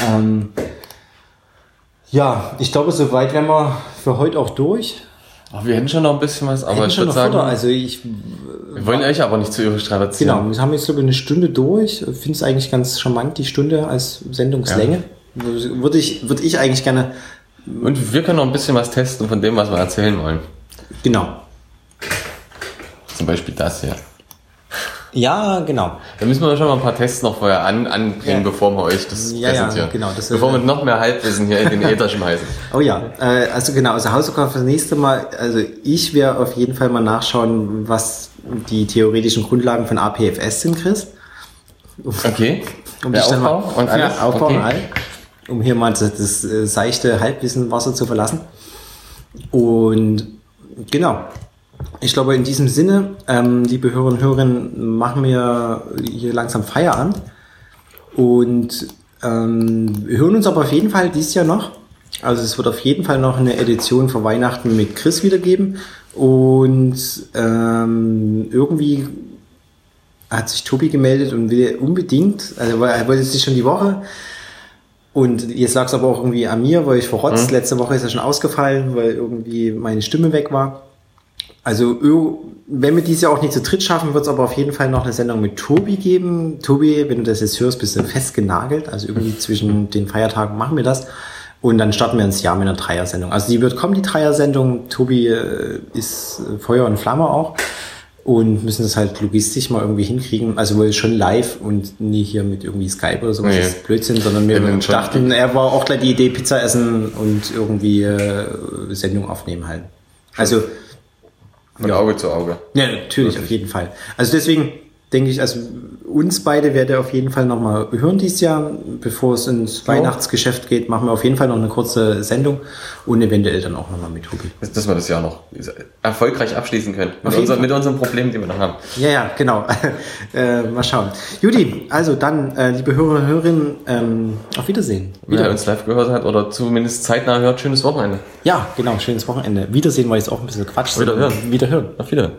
[SPEAKER 1] ähm, ja, ich glaube, soweit wären wir für heute auch durch.
[SPEAKER 2] Ach, wir hätten schon noch ein bisschen was, aber ich würde sagen,
[SPEAKER 1] Futter. Also ich
[SPEAKER 2] wir wollen euch aber nicht zu ihrer strapazieren.
[SPEAKER 1] Genau, wir haben jetzt glaube ich eine Stunde durch. Ich finde es eigentlich ganz charmant, die Stunde als Sendungslänge. Würde ich, würde ich eigentlich gerne,
[SPEAKER 2] Und wir können noch ein bisschen was testen von dem, was wir erzählen wollen.
[SPEAKER 1] genau.
[SPEAKER 2] Zum Beispiel das hier.
[SPEAKER 1] Ja, genau.
[SPEAKER 2] Da müssen wir schon mal ein paar Tests noch vorher an, anbringen,
[SPEAKER 1] Ja.
[SPEAKER 2] bevor wir euch das
[SPEAKER 1] Ja, ja,
[SPEAKER 2] präsentieren.
[SPEAKER 1] genau, das
[SPEAKER 2] bevor wir noch mehr Halbwissen hier in den Äther schmeißen.
[SPEAKER 1] Oh ja, äh, also genau, also Hausaufgaben fürs nächste Mal. Also ich werde auf jeden Fall mal nachschauen, was die theoretischen Grundlagen von APFS sind, Chris.
[SPEAKER 2] Okay.
[SPEAKER 1] Um
[SPEAKER 2] Der Aufbau
[SPEAKER 1] mal,
[SPEAKER 2] und alles?
[SPEAKER 1] Ja, Aufbau
[SPEAKER 2] okay.
[SPEAKER 1] und all. Um hier mal das, das seichte Halbwissen Wasser zu verlassen. Und genau. Ich glaube, in diesem Sinne, ähm, liebe Hörerinnen und Hörer, machen wir hier langsam Feierabend. Und ähm, hören uns aber auf jeden Fall dieses Jahr noch. Also es wird auf jeden Fall noch eine Edition vor Weihnachten mit Chris wiedergeben. Und ähm, irgendwie hat sich Tobi gemeldet und will unbedingt, also er wollte sich schon die Woche und jetzt lag es aber auch irgendwie an mir, weil ich verrotzt. Letzte Woche ist er schon ausgefallen, weil irgendwie meine Stimme weg war. Also wenn wir dieses Jahr auch nicht zu dritt schaffen, wird es aber auf jeden Fall noch eine Sendung mit Tobi geben. Tobi, wenn du das jetzt hörst, bist du festgenagelt. Also irgendwie zwischen den Feiertagen machen wir das. Und dann starten wir ins Jahr mit einer Dreier-Sendung. Also die wird kommen, die Dreier-Sendung. Tobi äh, ist äh, Feuer und Flamme auch. Und müssen das halt logistisch mal irgendwie hinkriegen. Also wohl schon live und nie hier mit irgendwie Skype oder sowas.
[SPEAKER 2] Nee.
[SPEAKER 1] Das ist Blödsinn, sondern wir dachten, er war auch gleich die Idee, Pizza essen und irgendwie äh, Sendung aufnehmen halt. Also
[SPEAKER 2] Von Auge zu Auge.
[SPEAKER 1] ja, natürlich, auf jeden Fall. Also deswegen denke ich, also uns beide werde auf jeden Fall nochmal hören dieses Jahr. Bevor es ins Weihnachtsgeschäft geht, machen wir auf jeden Fall noch eine kurze Sendung und eventuell dann auch nochmal mit Tobi.
[SPEAKER 2] Dass wir das Jahr noch erfolgreich abschließen können. Mit, unser, mit unseren Problemen, die wir noch haben.
[SPEAKER 1] Ja, ja, genau. äh, mal schauen. Judy, also dann, äh, liebe Hörer und Hörerinnen, ähm, auf Wiedersehen.
[SPEAKER 2] Wer uns live gehört hat oder zumindest zeitnah hört, schönes Wochenende.
[SPEAKER 1] Ja, genau, schönes Wochenende. Wiedersehen war jetzt auch ein bisschen Quatsch.
[SPEAKER 2] Wiederhören.
[SPEAKER 1] Wiederhören.
[SPEAKER 2] Auf Wiedersehen.